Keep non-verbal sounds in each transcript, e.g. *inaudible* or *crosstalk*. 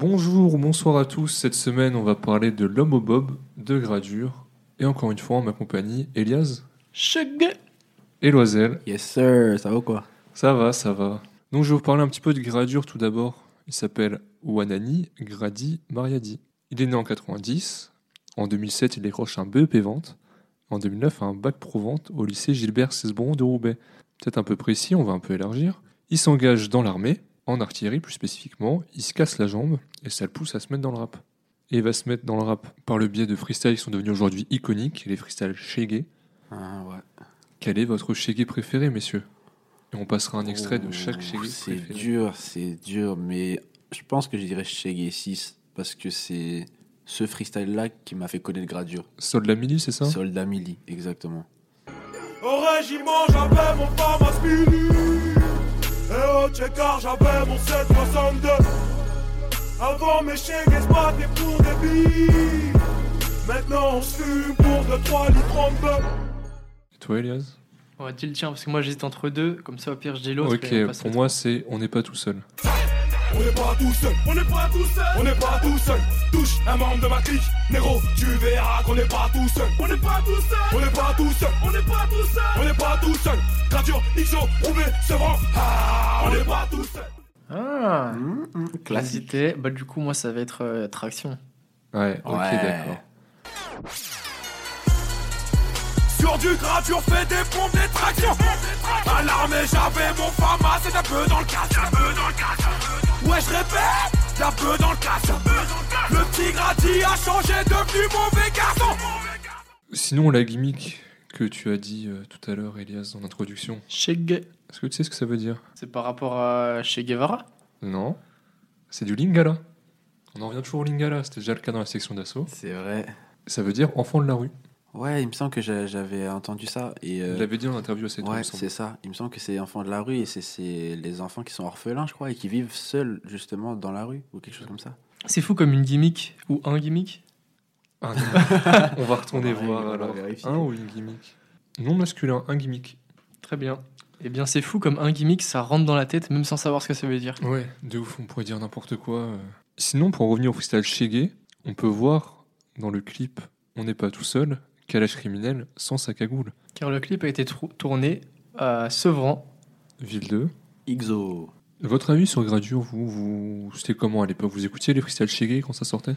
Bonjour ou bonsoir à tous. Cette semaine, on va parler de l'homme au bob, de gradure. Et encore une fois, en ma compagnie, Elias Chug et Loisel. Yes sir, ça va ou quoi? Ça va, ça va. Donc, je vais vous parler un petit peu de gradure tout d'abord. Il s'appelle Wanani Gradi Mariadi. Il est né en 90. En 2007, il décroche un BEP vente. En 2009, un bac pro vente au lycée Gilbert Cesbron de Roubaix. Peut-être un peu précis, on va un peu élargir. Il s'engage dans l'armée, en artillerie plus spécifiquement. Il se casse la jambe et ça le pousse à se mettre dans le rap. Et il va se mettre dans le rap par le biais de freestyles qui sont devenus aujourd'hui iconiques, les freestyles Shaggy. Ah ouais. Quel est votre Shaggy préféré, messieurs? Et on passera un extrait de chaque Shaggy C'est dur, c'est dur, mais je pense que je dirais Shaggy 6 parce que c'est ce freestyle-là qui m'a fait connaître Gradure. Soldat Mili, c'est ça? Soldat Mili, exactement. Au régiment, j'avais mon. Et au checker, j'avais mon 762. Avant, mes chégues se battaient pour des billes? Maintenant, on se fume pour de 3 litres en bœuf. Et toi, Elias? On va dire le tien parce que moi j'hésite entre deux, comme ça au pire je dis l'autre. Ok, pour moi, c'est On n'est pas tout seul. On n'est pas tout seul, on n'est pas tout seul, on n'est pas tout seul. Touche un membre de ma clique, négro, tu verras qu'on n'est pas tout seul. On n'est pas tout seul, on n'est pas tout seul, on n'est pas tout seul, on n'est pas tout seul. Gradure, XO, Roubaix, Sevran, ah, on n'est pas tout seul. Ah Classique. Classité, bah du coup moi ça va être euh, traction. Ouais, ok, Ouais. d'accord. Sur du gradure, fais des pompes, des tractions. À l'armée, j'avais mon Famas et un peu dans le casse. Un peu dans le casse. Ouais, je répète, un peu dans le casse. Le petit gradi a changé, devenu mauvais garçon. Sinon, la gimmick que tu as dit euh, tout à l'heure, Elias, en introduction, Sheg, est-ce que tu sais ce que ça veut dire? c'est par rapport à Che Guevara? Non. C'est du Lingala. On en revient toujours au Lingala, c'était déjà le cas dans la section d'assaut. C'est vrai. Ça veut dire enfant de la rue. Ouais, il me semble que j'a- j'avais entendu ça. Et euh, Il l'avait dit en interview à cette ouais, c'est ça. Il me semble que c'est enfants de la rue et c'est- les enfants qui sont orphelins, je crois, et qui vivent seuls justement dans la rue ou quelque chose comme ça. C'est fou comme une gimmick ou un gimmick? *laughs* On va retourner voir alors. vérifier. Un ou une gimmick? Non masculin, un gimmick. Très bien. Eh bien c'est fou comme un gimmick ça rentre dans la tête même sans savoir ce que ça veut dire. Ouais, de ouf, on pourrait dire n'importe quoi. euh. Sinon, pour en revenir au freestyle Shaggy, on peut voir dans le clip On n'est pas tout seul, calage criminel sans sa cagoule. Car le clip a été tourné à Sevran. Ville 2. XO. Votre avis sur Gradure, vous, vous c'était comment à l'époque? Vous écoutiez les freestyles Shaggy quand ça sortait?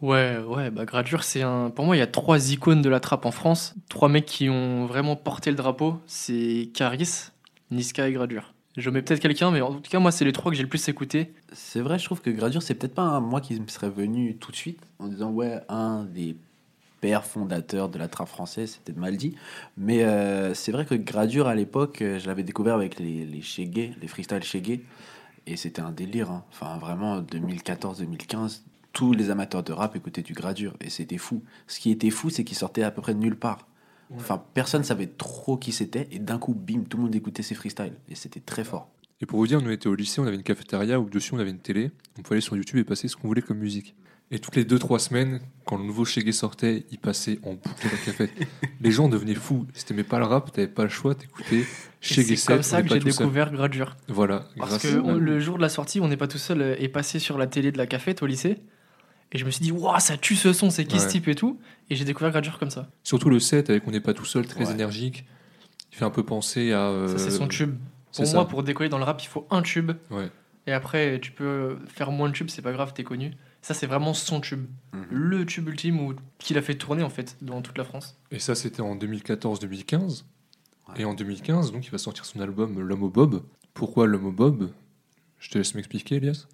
Ouais, ouais, bah Gradure, c'est un. Pour moi, il y a trois icônes de la trappe en France. Trois mecs qui ont vraiment porté le drapeau. C'est Caris, Niska et Gradure. Je mets peut-être quelqu'un, mais en tout cas, moi, c'est les trois que j'ai le plus écouté. C'est vrai, je trouve que Gradure, c'est peut-être pas un moi qui me serait venu tout de suite en disant ouais, un des pères fondateurs de la trappe française, c'est peut-être mal dit. Mais euh, c'est vrai que Gradure, à l'époque, euh, je l'avais découvert avec les, les Shaggy, les freestyle Shaggy. Et c'était un délire. hein. Enfin, vraiment, 2014-2015, tous les amateurs de rap écoutaient du Gradure. Et c'était fou. Ce qui était fou, c'est qu'il sortait à peu près de nulle part. Enfin, personne savait trop qui c'était. Et d'un coup, bim, tout le monde écoutait ses freestyles. Et c'était très fort. Et pour vous dire, nous on était au lycée, on avait une cafétéria où dessus on avait une télé. On pouvait aller sur YouTube et passer ce qu'on voulait comme musique. Et toutes les 2-3 semaines, quand le nouveau Shaggy sortait, il passait en boucle la café. *laughs* les gens devenaient fous. Si t'aimais pas le rap, t'avais pas le choix, t'écoutais Et Shaggy C'est comme 7, ça on que j'ai découvert Gradure. Voilà, Parce grâce que à- on- le jour de la sortie, on n'est pas tout seul, euh, est passé sur la télé de la cafette au lycée. Et je me suis dit, waouh, ça tue ce son, c'est qui ce type et tout. Et j'ai découvert Gradure comme ça. Surtout le 7 avec On n'est pas tout seul, très Ouais. énergique. Il fait un peu penser à. euh, Ça, c'est son tube. Pour ça. moi, pour décoller dans le rap, il faut un tube. Ouais. Et après, tu peux faire moins de tubes, c'est pas grave, t'es connu. Ça, c'est vraiment son tube. Mhm. Le tube ultime où- qu'il a fait tourner, en fait, dans toute la France. Et ça, c'était en 2014-2015. Ouais. Et en 2015, donc, il va sortir son album L'homme au Bob. Pourquoi L'homme au Bob? Je te laisse m'expliquer, Elias.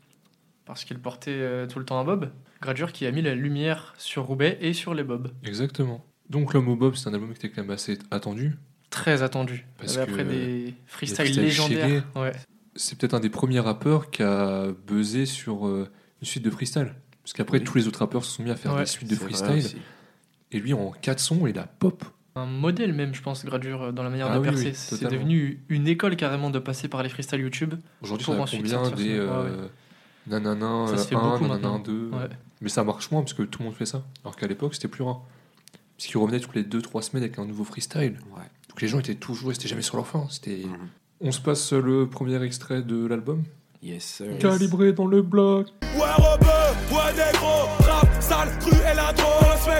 Parce qu'il portait euh, tout le temps un bob. Gradure qui a mis la lumière sur Roubaix et sur les bobs. Exactement. Donc, L'homme au Bob, c'est un album qui était quand même assez attendu. Très attendu. Parce Après que des freestyles freestyles légendaires. Ouais. C'est peut-être un des premiers rappeurs qui a buzzé sur euh, une suite de freestyle. Parce qu'après, Oui. tous les autres rappeurs se sont mis à faire Ouais, des suites de freestyle. Et lui, en 4 sons, il a pop. Un modèle même, je pense, Gradure, euh, dans la manière Ah de oui, percer. oui, c'est devenu une école carrément de passer par les freestyles YouTube. Aujourd'hui, ça a ensuite combien des son- ah euh, nanana Ça se fait 1, beaucoup nanana maintenant. 2. Ouais. Mais ça marche moins parce que tout le monde fait ça. Alors qu'à l'époque, c'était plus rare. Parce qu'ils revenaient toutes les 2-3 semaines avec un nouveau freestyle. Ouais. Donc les gens étaient toujours, ils étaient jamais sur leur fin. C'était... Mhm. On se passe le premier extrait de l'album. Yes, sir. Calibré dans le bloc. Ouais, rebeu, ouais, négro, rap, sale, cru et la drogue.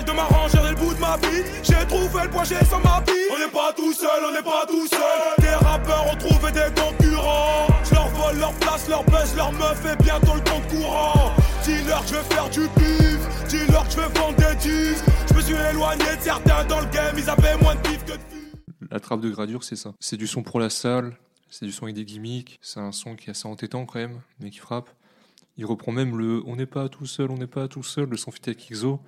De ma rangée, le bout de ma vie. J'ai trouvé le point, j'ai sans ma vie. On n'est pas tout seul, on n'est pas tout seul. Des rappeurs ont trouvé des concurrents. Je leur vole leur place, leur buzz, leur meuf et bientôt le compte courant. Dis-leur que je vais faire du bif, dis-leur que je vais vendre des disques. Je me suis éloigné de certains dans le game, ils avaient moins de bif que de fil. La trappe de gradure, c'est ça. C'est du son pour la salle, c'est du son avec des gimmicks, c'est un son qui est assez entêtant quand même, mais qui frappe. Il reprend même le On n'est pas tout seul, on n'est pas tout seul, le son fit avec XO.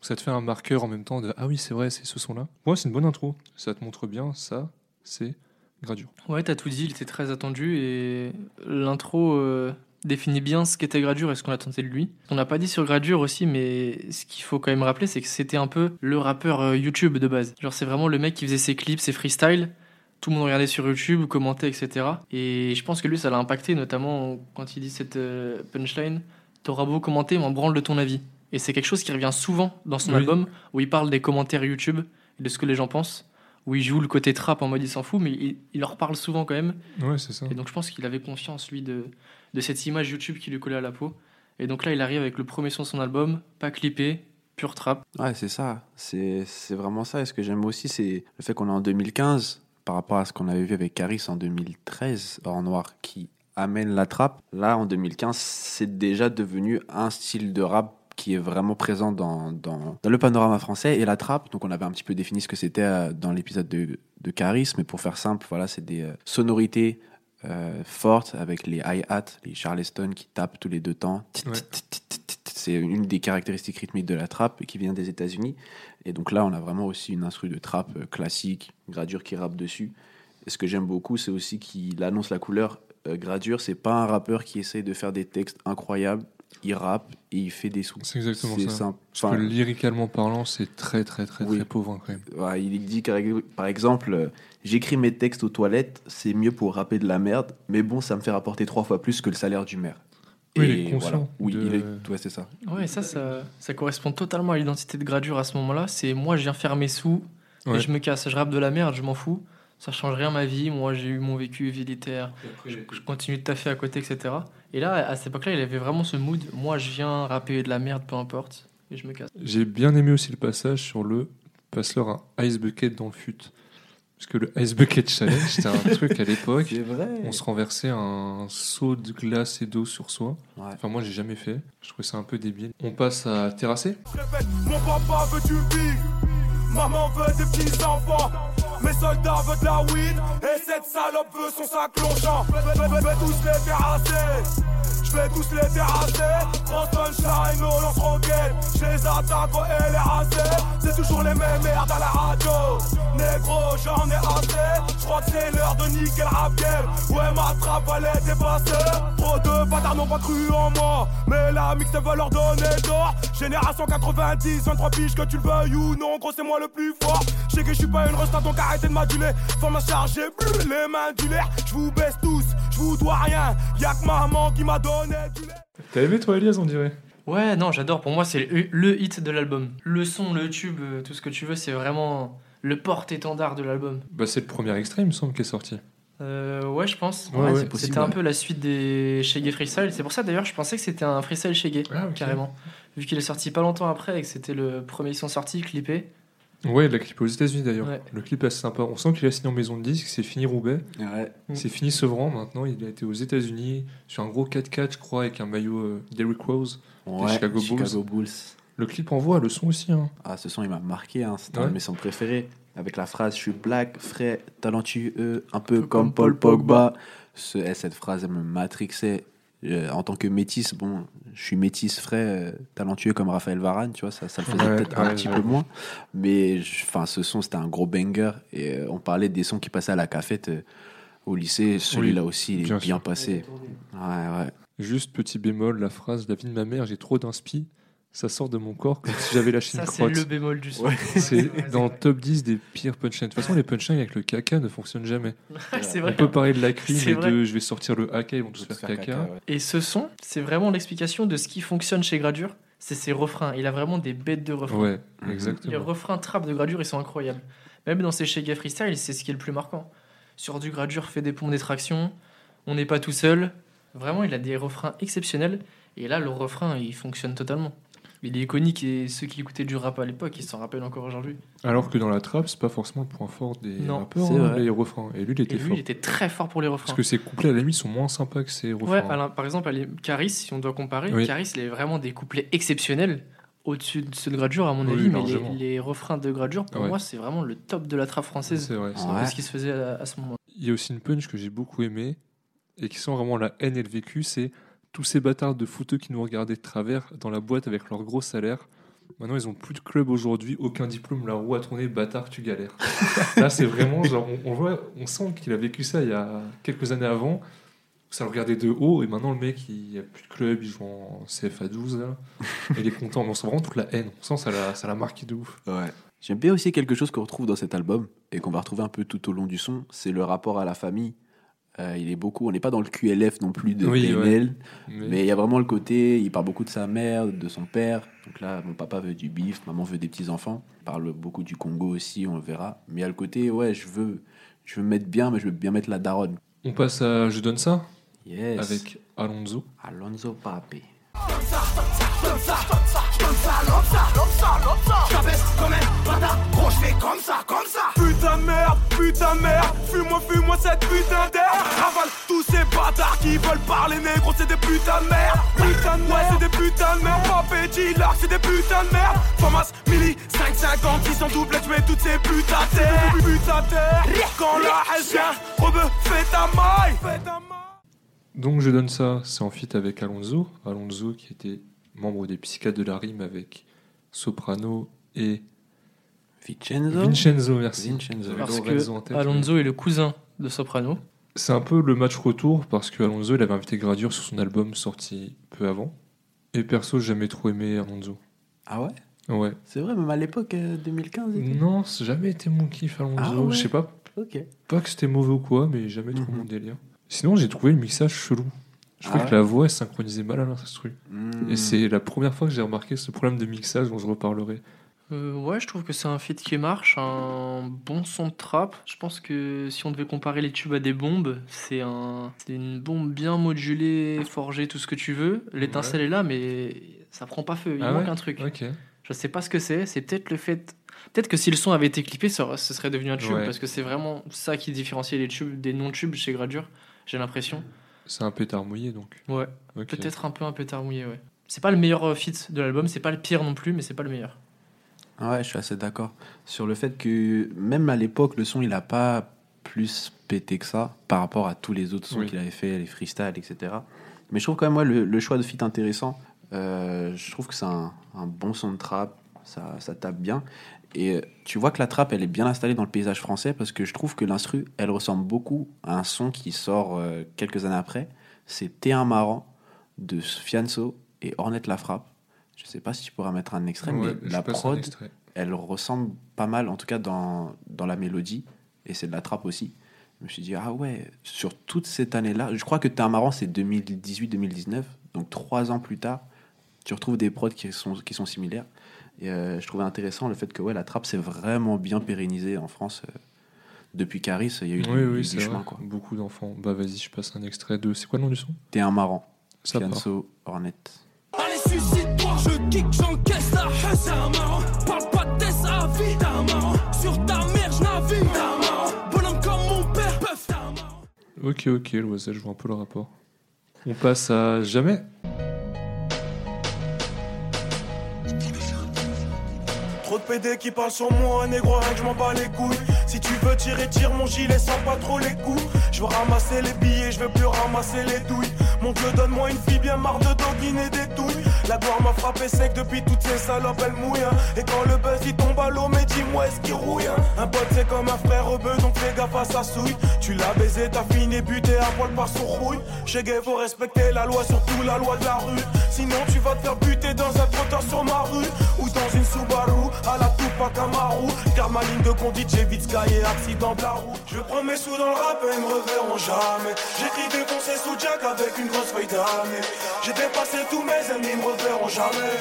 Ça te fait un marqueur en même temps de Ah oui, c'est vrai, c'est ce son-là. Moi, c'est une bonne intro. Ça te montre bien, ça, c'est gradure. Ouais, t'as tout dit, il était très attendu et l'intro euh, définit bien ce qu'était Gradure et ce qu'on attendait de lui. On n'a pas dit sur Gradure aussi, mais ce qu'il faut quand même rappeler, c'est que c'était un peu le rappeur euh, YouTube de base. Genre, c'est vraiment le mec qui faisait ses clips, ses freestyles. Tout le monde regardait sur YouTube, commentait, etc. Et je pense que lui, ça l'a impacté, notamment quand il dit cette euh, punchline T'auras beau commenter, m'en branle de ton avis. Et c'est quelque chose qui revient souvent dans son Oui. album, où il parle des commentaires YouTube et de ce que les gens pensent, où il joue le côté trap en mode il s'en fout, mais il, il leur parle souvent quand même. Ouais, c'est ça. Et donc je pense qu'il avait confiance, lui, de, de cette image YouTube qui lui collait à la peau. Et donc là, il arrive avec le premier son de son album, pas clippé, pur trap. Ouais, c'est ça. C'est c'est vraiment ça. Et ce que j'aime aussi, c'est le fait qu'on est en 2015 par rapport à ce qu'on avait vu avec Caris en 2013, Hors Noir, qui amène la trappe. Là, en 2015, c'est déjà devenu un style de rap qui est vraiment présent dans, dans, dans le panorama français et la trappe. Donc, on avait un petit peu défini ce que c'était euh, dans l'épisode de, de Caris, mais pour faire simple, voilà, c'est des euh, sonorités euh, fortes avec les hi-hats, les Charleston qui tapent tous les deux temps. Ouais. C'est une des caractéristiques rythmiques de la trappe qui vient des États-Unis. Et donc là, on a vraiment aussi une instru de trappe euh, classique, gradure qui rappe dessus. Et ce que j'aime beaucoup, c'est aussi qu'il annonce la couleur. Euh, gradure, c'est pas un rappeur qui essaye de faire des textes incroyables. Il rappe et il fait des sous. C'est exactement ça. simple. Parce Enfin, que lyricalement parlant, c'est très, très, très, Oui. très pauvre quand même. Ouais, il dit par exemple, euh, j'écris mes textes aux toilettes, c'est mieux pour rapper de la merde, mais bon, ça me fait rapporter trois fois plus que le salaire du maire. Oui, Et il est conscient Oui, de- il est, ouais, c'est ça. Ouais, ça, ça, ça correspond totalement à l'identité de Gradure à ce moment-là. C'est moi, je viens faire mes sous Ouais. et je me casse. Je rappe de la merde, je m'en fous. Ça change rien ma vie. Moi, j'ai eu mon vécu militaire. Je, je continue de taffer à côté, etc. Et là, à cette époque-là, il avait vraiment ce mood. Moi, je viens rapper de la merde, peu importe. Et je me casse. J'ai bien aimé aussi le passage sur le passe-leur un ice bucket dans le fut. Parce que le ice bucket challenge, c'était un *laughs* truc à l'époque. C'est vrai. On se renversait un seau de glace et d'eau sur soi. Ouais. Enfin, moi, j'ai jamais fait. Je trouvais ça un peu débile. On passe à terrasser. Mon papa veut du bif, maman veut des petits enfants. Mes soldats veulent de la weed et cette salope veut son sac longeant. Je vais- tous les terrasser, je vais tous les terrasser. Grosse punchline, on lance roquette, je les attaque au LRAC. C'est toujours les mêmes merdes à la radio. Négro, j'en ai assez. Je crois que c'est l'heure de niquer le. Ouais, ma trappe elle est dépassée. Trop de bâtards n'ont pas cru en moi. Mais la mix veut leur donner tort. Génération 90, 23 piges, que tu le veuilles ou non, gros, c'est moi le plus fort. Je sais que je suis pas une resta, donc arrêtez de m'aduler. Charger, bleu, les mains du l'air. Je vous baisse tous, je vous dois rien. Y'a que maman qui m'a donné du lait. T'as aimé, toi, Elias, on dirait? Ouais, non, j'adore. Pour moi, c'est le, le hit de l'album. Le son, le tube, euh, tout ce que tu veux, c'est vraiment le porte-étendard de l'album. Bah, c'est le premier extrait, il me semble, qui est sorti. Euh, ouais, je pense. Ouais, C'était un peu la suite des Shaggy Freestyle. C'est pour ça d'ailleurs, je pensais que c'était un freestyle Shaggy, Ah, carrément. Vu qu'il est sorti pas longtemps après et que c'était le premier son sorti, clippé. Ouais, il l'a clippé aux États-Unis d'ailleurs. Ouais. Le clip est assez sympa. On sent qu'il a signé en maison de disque, c'est fini Roubaix, Ouais. Mm. c'est fini Sevran. Maintenant, il a été aux États-Unis sur un gros 4x4, je crois, avec un maillot euh, Derrick Rose. Ouais, Chicago Chicago, Bulls. Bulls. Le clip envoie, le son aussi. Hein. Ah, ce son, il m'a marqué. Hein. C'était Ouais. un de mes sons préférés. Avec la phrase Je suis black, frais, talentueux, un peu comme Paul Pogba. Ce, cette phrase, elle me matrixait. Euh, en tant que métis, bon, je suis métis, frais, euh, talentueux comme Raphaël Varane, tu vois, ça, ça le faisait Ouais, peut-être un ouais, petit ouais. peu moins. Mais enfin, ce son, c'était un gros banger. Et euh, on parlait des sons qui passaient à la cafette euh, au lycée. Celui-là aussi, il est bien bien, passé. Ouais, ouais. Juste petit bémol, la phrase La vie de ma mère, j'ai trop d'inspi. Ça sort de mon corps comme si j'avais lâché Ça, une c'est crotte. le bémol du son. Ouais. C'est dans le top 10 des pires punchlines. De toute façon, les punchlines avec le caca ne fonctionnent jamais. c'est On vrai. peut parler de la crime C'est et vrai. de je vais sortir le haka, ils vont tous faire faire caca. caca, ouais. Et ce son, c'est vraiment l'explication de ce qui fonctionne chez Gradure. C'est ses refrains. Il a vraiment des bêtes de refrains. Ouais, Mhm. Les exactement. refrains trap de Gradure, ils sont incroyables. Même dans ses Shaggy Freestyle, c'est ce qui est le plus marquant. Sur du Gradure, fait des pompes d'extraction. On n'est pas tout seul. Vraiment, il a des refrains exceptionnels. Et là, le refrain, il fonctionne totalement. Il est iconique et ceux qui écoutaient du rap à l'époque, ils s'en rappellent encore aujourd'hui. Alors que dans la trap, c'est pas forcément le point fort des Non, rappeurs, hein, les refrains. Et lui, il Et était lui, fort. il était très fort pour les refrains. Parce que ses couplets, à la limite, sont moins sympas que ses refrains. Ouais, par exemple, Caris, si on doit comparer, Oui. Caris, il a vraiment des couplets exceptionnels au-dessus de ceux de Gradure, à mon Oui, avis. mais les, refrains de Gradure, pour Ouais. moi, c'est vraiment le top de la trappe française. C'est vrai. c'est Ouais. ce qui se faisait à, à ce moment. Il y a aussi une punch que j'ai beaucoup aimé et qui sent vraiment la haine et le vécu, c'est tous ces bâtards de footeux qui nous regardaient de travers dans la boîte avec leur gros salaire. Maintenant, ils ont plus de club aujourd'hui, aucun diplôme, la roue a tourné, bâtard, tu galères. *laughs* Là, c'est vraiment genre, on, on voit, on sent qu'il a vécu ça il y a quelques années avant. Ça le regardait de haut et maintenant le mec il a plus de club, il joue en CFA 12 là. Et *laughs* il est content, mais on sent vraiment toute la haine. On sent ça l'a, ça l'a marqué de ouf. Ouais. J'aime bien aussi quelque chose qu'on retrouve dans cet album et qu'on va retrouver un peu tout au long du son, c'est le rapport à la famille. Euh, il est beaucoup, on n'est pas dans le QLF non plus de Oui, PNL, Mais, mais il y a vraiment le côté, il parle beaucoup de sa mère, de son père. Donc là, mon papa veut du bif, maman veut des petits enfants. Il parle beaucoup du Congo aussi, on le verra. Mais il y a le côté, ouais, je veux, je veux me mettre bien, mais je veux bien mettre la daronne. on passe à Je donne ça? Yes. avec Alonso. Alonso Pape. J'abaisse comme un bâtard, gros j'fais comme ça, comme ça Putain de merde, putain de merde. Fuis-moi, fuis-moi cette putain d'air. Avale tous ces bâtards qui veulent parler négro C'est des putains de merde. Putain de ouais, c'est des putains de merde. Papé, G-Lark, c'est des putains de merde. Thomas, Millie, 5,50 Ils sont doublés, tu mets toutes ces putains terre Putain terre Quand la haine vient, rebeu, Fais ta maille Donc je donne ça, c'est en feat avec Alonso. Alonso qui était membre des Psychiatres de la Rime avec Soprano et Vincenzo. Vincenzo, merci. Vincenzo. Parce que tête, Alonso est le cousin de Soprano. C'est un peu le match retour parce que Alonso il avait invité Gradure sur son album sorti peu avant. Et perso, j'ai jamais trop aimé Alonso. Ah ouais? Ouais. C'est vrai, même à l'époque euh, 2015 et tout. Non, c'est jamais été mon kiff Alonso. Ah ouais? Je sais pas, Ok. pas que c'était mauvais ou quoi, mais jamais trop Mhm. mon délire. Sinon, j'ai trouvé le mixage chelou. Je Ah trouvais ouais que la voix est synchronisée mal à l'instru. Hmm. Et c'est la première fois que j'ai remarqué ce problème de mixage dont je reparlerai. Euh, ouais, je trouve que c'est un feat qui marche, un bon son de trap. Je pense que si on devait comparer les tubes à des bombes, c'est un, c'est une bombe bien modulée, forgée, tout ce que tu veux. L'étincelle est là, mais ça prend pas feu. Il Ah manque ouais un truc. Ok. Je sais pas ce que c'est. C'est peut-être le fait. Peut-être que si le son avait été clippé, ça ce serait devenu un tube parce que c'est vraiment ça qui différencie les tubes des non-tubes chez Gradure. J'ai l'impression. C'est un pétard mouillé donc. Ouais. Peut-être un peu un pétard mouillé, ouais. C'est pas le meilleur euh, feat de l'album, c'est pas le pire non plus, mais c'est pas le meilleur. Ouais, je suis assez d'accord sur le fait que même à l'époque, le son, il a pas plus pété que ça par rapport à tous les autres sons Oui. qu'il avait fait, les freestyles, etc. Mais je trouve quand même, moi, le, le choix de feat intéressant. Euh, je trouve que c'est un, un bon son de trap, ça, ça tape bien. Et euh, tu vois que la trap, elle est bien installée dans le paysage français parce que je trouve que l'instru, elle ressemble beaucoup à un son qui sort euh, quelques années après. C'est T'es un marrant de Fianso et Ornette la frappe. Je sais pas si tu pourras mettre un extrait, Ouais, mais la prod, elle ressemble pas mal, en tout cas dans, dans la mélodie, et c'est de la trappe aussi. Je me suis dit, ah ouais, sur toute cette année-là, je crois que T'es marrant, c'est 2018-2019, donc trois ans plus tard, tu retrouves des prods qui sont, qui sont similaires. Et euh, je trouvais intéressant le fait que ouais, la trappe s'est vraiment bien pérennisée en France. euh, depuis Caris, il y a eu du, Oui, du oui, c'est chemin. vrai. Quoi. Beaucoup d'enfants. Bah vas-y, je passe un extrait de. C'est quoi le nom du son? T'es un marrant, Ça part. Fianso, Ornette. Allez suicide-toi, je kick, j'encaisse la c'est un marrant Parle pas de tes avis, t'es un marrant Sur ta mère, je navigue, t'es un marrant Bonhomme comme mon père, peuf, t'es un marrant Ok, ok, Loisel, je vois un peu le rapport. On passe à Jamais. PD qui parlent sur moi, négro, rien que je m'en bats les couilles. Si tu veux tirer, tire mon gilet sans pas trop les coups. Je veux ramasser les billets, je veux plus ramasser les douilles. Mon dieu, donne-moi une fille bien marre de doguiner des douilles. La gloire m'a frappé sec depuis toutes ces salopes, elle mouille. hein. Et quand le buzz il tombe à l'eau, mais dis-moi est-ce qu'il rouille. hein. Un pote c'est comme un frère rebeu, donc fais gaffe à sa souille. Tu l'as baisé, t'as fini buté à poil par son rouille. Chez Gay, faut respecter la loi, surtout la loi de la rue. Sinon, tu vas te faire buter dans un trottoir sur ma rue. Ou dans une Subaru, à la Tupac Amaru. Car ma ligne de conduite, j'évite Sky et accident de la route. Je prends mes sous dans le rap et ils me reverront jamais. J'écris défoncé sous Jack avec une grosse feuille d'année. J'ai dépassé tous mes ennemis, ils me reverront jamais.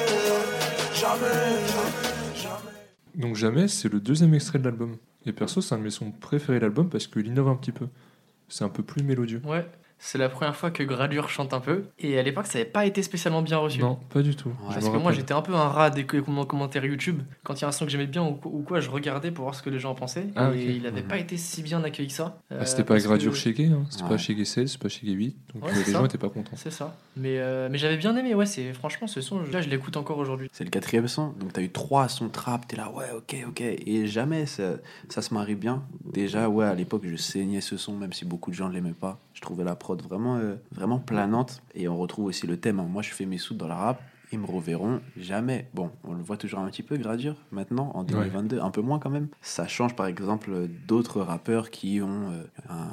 Jamais, jamais, jamais. Donc Jamais, c'est le deuxième extrait de l'album. Et perso, c'est un de mes sons préférés de l'album parce qu'il innove un petit peu. C'est un peu plus mélodieux. Ouais. C'est la première fois que Gradure chante un peu. Et à l'époque, ça n'avait pas été spécialement bien reçu. Non, pas du tout. Ouais, Parce que moi, j'étais un peu un rat des com- commentaires YouTube. Quand il y a un son que j'aimais bien ou, ou quoi, je regardais pour voir ce que les gens en pensaient. Ah, et il n'avait pas été si bien accueilli que ça. Ah, Euh, c'était pas Gradure que- chez Gay, hein. c'était Ouais. pas chez Gay 16, c'est pas chez Gay 8, donc Ouais, euh, les ça. gens étaient pas contents. C'est ça. Mais, euh, mais j'avais bien aimé, ouais, c'est franchement ce son, là je l'écoute encore aujourd'hui. C'est le quatrième son. Donc, t'as eu trois sons trap. T'es là, ouais, ok, ok. Et jamais ça, ça se marie bien. Déjà, ouais, à l'époque, je saignais ce son, même si beaucoup de gens ne l'aimaient pas. Je trouvais la prod vraiment, euh, vraiment planante. Et on retrouve aussi le thème. hein. Moi, je fais mes sous dans la rap. Ils me reverront jamais. Bon, on le voit toujours un petit peu, Gradure, maintenant, en 2022. Un peu moins quand même. Ça change, par exemple, d'autres rappeurs qui ont euh, un,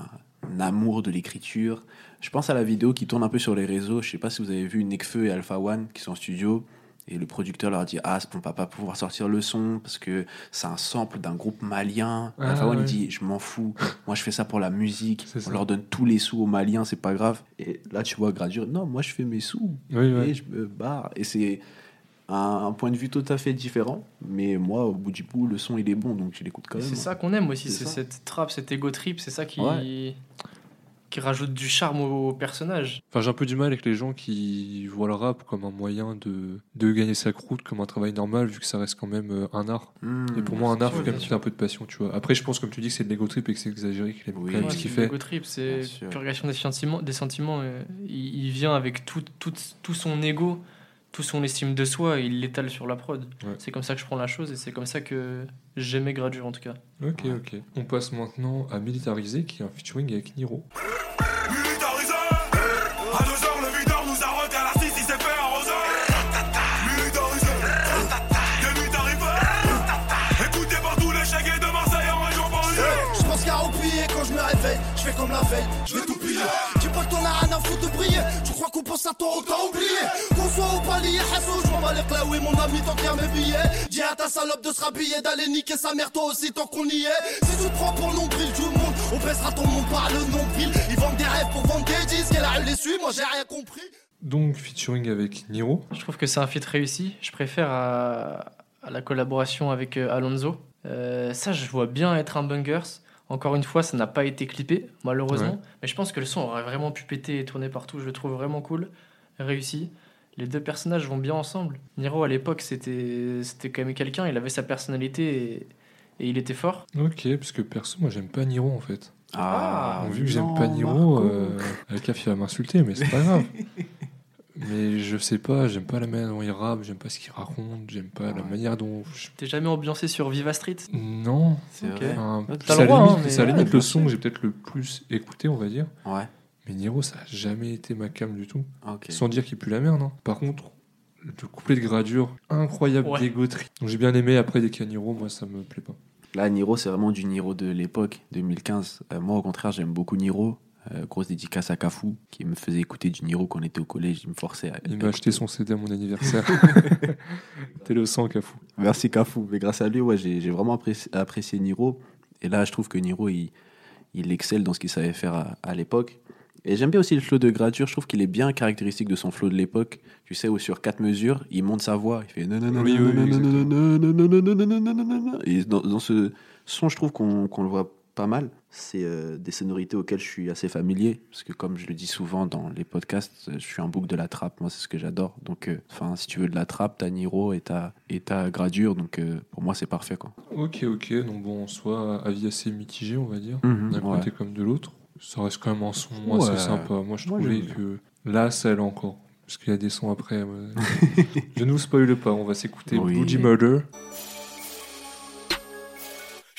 un amour de l'écriture. Je pense à la vidéo qui tourne un peu sur les réseaux. Je sais pas si vous avez vu Nekfeu et Alpha One qui sont en studio. Et le producteur leur dit Ah, on va pas pouvoir sortir le son parce que c'est un sample d'un groupe malien. Ah, One ouais. il dit Je m'en fous. Moi, je fais ça pour la musique. On ça. leur donne tous les sous aux Maliens, c'est pas grave. Et là, tu vois Gradure Non, moi, je fais mes sous. Oui, ouais. Et je me barre. Et c'est un, un point de vue tout à fait différent. Mais moi, au bout du bout, le son, il est bon. Donc, je l'écoute quand même. C'est ça qu'on aime aussi, C'est cette trap, cet ego trip, c'est ça qui, Ouais. Qui rajoute du charme au personnage. Enfin, j'ai un peu du mal avec les gens qui voient le rap comme un moyen de, de gagner sa croûte, comme un travail normal, vu que ça reste quand même euh, un art. Hmm. Et pour moi, un art, sûr, faut quand même un peu de passion, tu vois. Après, je pense, comme tu dis, que c'est de l'ego trip et que c'est exagéré, qu'il aime Oui. quand même Ouais, ce qu'il c'est fait. l'ego trip, c'est purgation des sentiments. Des sentiments euh, il, il vient avec tout, tout, tout son ego, tout son estime de soi, et il l'étale sur la prod. Ouais. C'est comme ça que je prends la chose, et c'est comme ça que j'aimais Gradure en tout cas. Ok, Ouais. ok. On passe maintenant à Militarisé, qui est un featuring avec Niro. Militarisé À deux heures, le videur nous a requin la 6, il s'est fait arroser Militarisé Des nuits arrivées Écouté par tous les chégués de Marseille en région banlieue Je pense qu'à oublier quand je me réveille, je fais comme la veille, je vais tout piller. T'en as rien à foutre de briller, tu crois qu'on pense à toi autant oublier. Qu'on soit au palier, Hasso, je m'en les clés, oui mon ami t'en tient mes billets. Dis à ta salope de se rhabiller, d'aller niquer sa mère toi aussi tant qu'on y est. Si tu te prends pour le nombril du monde, on baissera ton monde par le nombril. Ils vendent des rêves pour vendre des disques, elle a eu les suies, moi j'ai rien compris. Donc, featuring avec Niro. Je trouve que c'est un feat réussi. Je préfère à, à la collaboration avec euh, Alonso. Euh, ça, je vois bien être un bungers. Encore une fois, ça n'a pas été clippé, malheureusement. Ouais. Mais je pense que le son aurait vraiment pu péter et tourner partout. Je le trouve vraiment cool, réussi. Les deux personnages vont bien ensemble. Niro, à l'époque, c'était c'était quand même quelqu'un. Il avait sa personnalité et, et il était fort. Ok, parce que perso, moi, j'aime pas Niro, en fait. Ah, vu que j'aime pas Niro, euh, Alcaf, il va m'insulter, mais c'est pas grave. *laughs* mais je sais pas, j'aime pas la manière dont il rappe, j'aime pas ce qu'il raconte, j'aime pas la manière dont... je- T'es jamais ambiancé sur Viva Street? Non. C'est Ok. vrai. Enfin, à le droit, limite, hein, ouais, limite bien le son que j'ai peut-être le plus écouté, on va dire. Ouais, Mais Niro, ça a jamais été ma cam du tout. Sans dire qu'il pue la merde. hein. Par contre, le couplet de gradure, incroyable Ouais. dégoterie. Donc j'ai bien aimé, après dès qu'il y a Niro, moi ça me plaît pas. Là, Niro, c'est vraiment du Niro de l'époque, 2015. Euh, moi, au contraire, j'aime beaucoup Niro. Grosse dédicace à Cafou qui me faisait écouter du Niro quand on était au collège. Il me forçait à. Il m'a acheté son CD à mon anniversaire. T'es le sang, Cafou. Merci, Cafou. Mais grâce à lui, ouais, j'ai vraiment apprécié, Niro. Et là, je trouve que Niro, il, excelle dans ce qu'il savait faire à, l'époque. Et j'aime bien aussi le flow de Gradure. Je trouve qu'il est bien caractéristique de son flow de l'époque. Tu sais, où sur quatre mesures, il monte sa voix. Il fait Dans ce son, je trouve qu'on le voit pas mal. C'est euh, des sonorités auxquelles je suis assez familier. Parce que, comme je le dis souvent dans les podcasts, euh, je suis un bouc de la trappe. Moi, c'est ce que j'adore. Donc, euh, enfin, si tu veux de la trappe, t'as Niro et t'as et t'as Gradure. Donc, euh, pour moi, c'est parfait, quoi. Ok, ok. Donc bon, en soi, avis assez mitigé, on va dire. Mhm, D'un ouais. côté comme de l'autre. Ça reste quand même un son Ouais. assez sympa. Moi, je Moi, trouvais que là, ça allait encore. Parce qu'il y a des sons après. *laughs* je ne vous spoile pas, on va s'écouter Oui. Bloody Murder.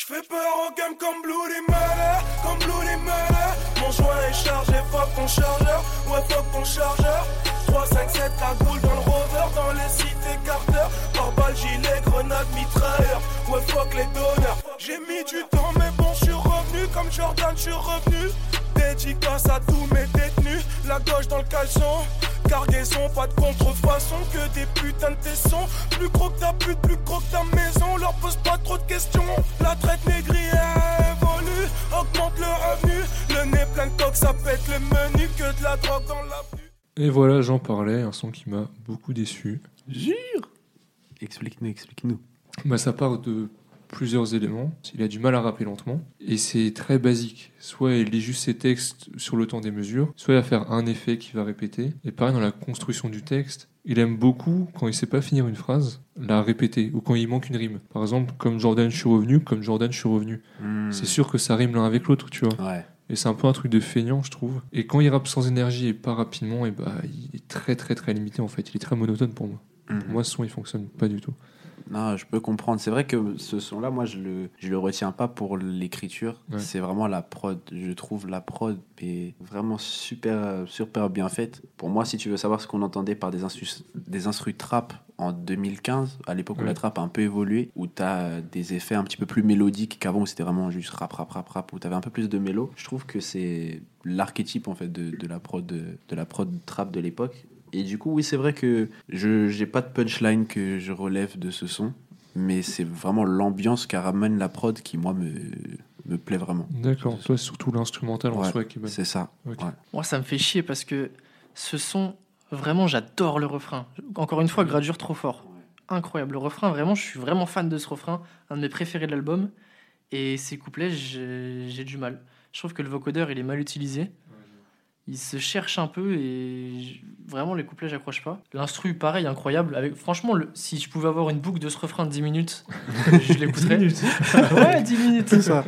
Fais peur au game comme Bloody Murder, comme Bloody Murder. Mon joint est chargé, fuck ton chargeur, ouais fuck ton chargeur. 3, 5, 7, la goule dans le rover, dans les cités Carter. Par balle, gilet, grenade, mitrailleur, ouais fuck les donneurs. J'ai mis du temps, mais bon, je suis revenu, comme Jordan, je suis revenu. Dédicace à tous mes détenus, la gauche dans le caleçon. Cargaison, pas de contrefaçon, que des putains de tessons. Plus gros que ta pute, plus gros que ta maison. Leur pose pas trop de questions. La traite négrière évolue, augmente le revenu. Le nez plein de coque, ça pète le menu. Que de la drogue dans l'avenue. Et voilà, j'en parlais, un son qui m'a beaucoup déçu. Jure Explique-nous, explique-nous. Bah, ça part de plusieurs éléments. Il a du mal à rapper lentement. Et c'est très basique. Soit il lit juste ses textes sur le temps des mesures, soit il va faire un effet qu'il va répéter. Et pareil, dans la construction du texte, il aime beaucoup, quand il sait pas finir une phrase, la répéter. Ou quand il manque une rime. Par exemple, comme Jordan, je suis revenu, comme Jordan, je suis revenu. Hmm. C'est sûr que ça rime l'un avec l'autre, tu vois. Ouais. Et c'est un peu un truc de feignant, je trouve. Et quand il rappe sans énergie et pas rapidement, et bah, il est très très très limité en fait. Il est très monotone pour moi. Mhm. Pour moi, ce son, il fonctionne pas du tout. Non, je peux comprendre. C'est vrai que ce son-là, moi, je le, je le retiens pas pour l'écriture. Ouais. C'est vraiment la prod. Je trouve la prod est vraiment super, super bien faite. Pour moi, si tu veux savoir ce qu'on entendait par des instrus, des instrus trap en 2015, à l'époque où Ouais. la trap a un peu évolué, où tu as des effets un petit peu plus mélodiques qu'avant, où c'était vraiment juste rap, rap, rap, rap, où tu avais un peu plus de mélo. Je trouve que c'est l'archétype en fait de, de la prod de, de la prod trap de l'époque. Et du coup, oui, c'est vrai que je j'ai pas de punchline que je relève de ce son, mais c'est vraiment l'ambiance qu'a ramène la prod qui, moi, me, me plaît vraiment. D'accord. Toi, c'est surtout l'instrumental en Ouais, soi qui. C'est ça. Ouais. Moi, ça me fait chier parce que ce son, vraiment, j'adore le refrain. Encore une fois, Gradure trop fort. Incroyable. Le refrain, vraiment, je suis vraiment fan de ce refrain. Un de mes préférés de l'album. Et ces couplets, j'ai j'ai du mal. Je trouve que le vocodeur, il est mal utilisé. Il se cherche un peu et vraiment, les couplets, j'accroche pas. L'instru, pareil, incroyable. Avec, franchement, le- si je pouvais avoir une boucle de ce refrain de 10 minutes, *laughs* je l'écouterais. *laughs* ouais, 10 minutes. C'est ça.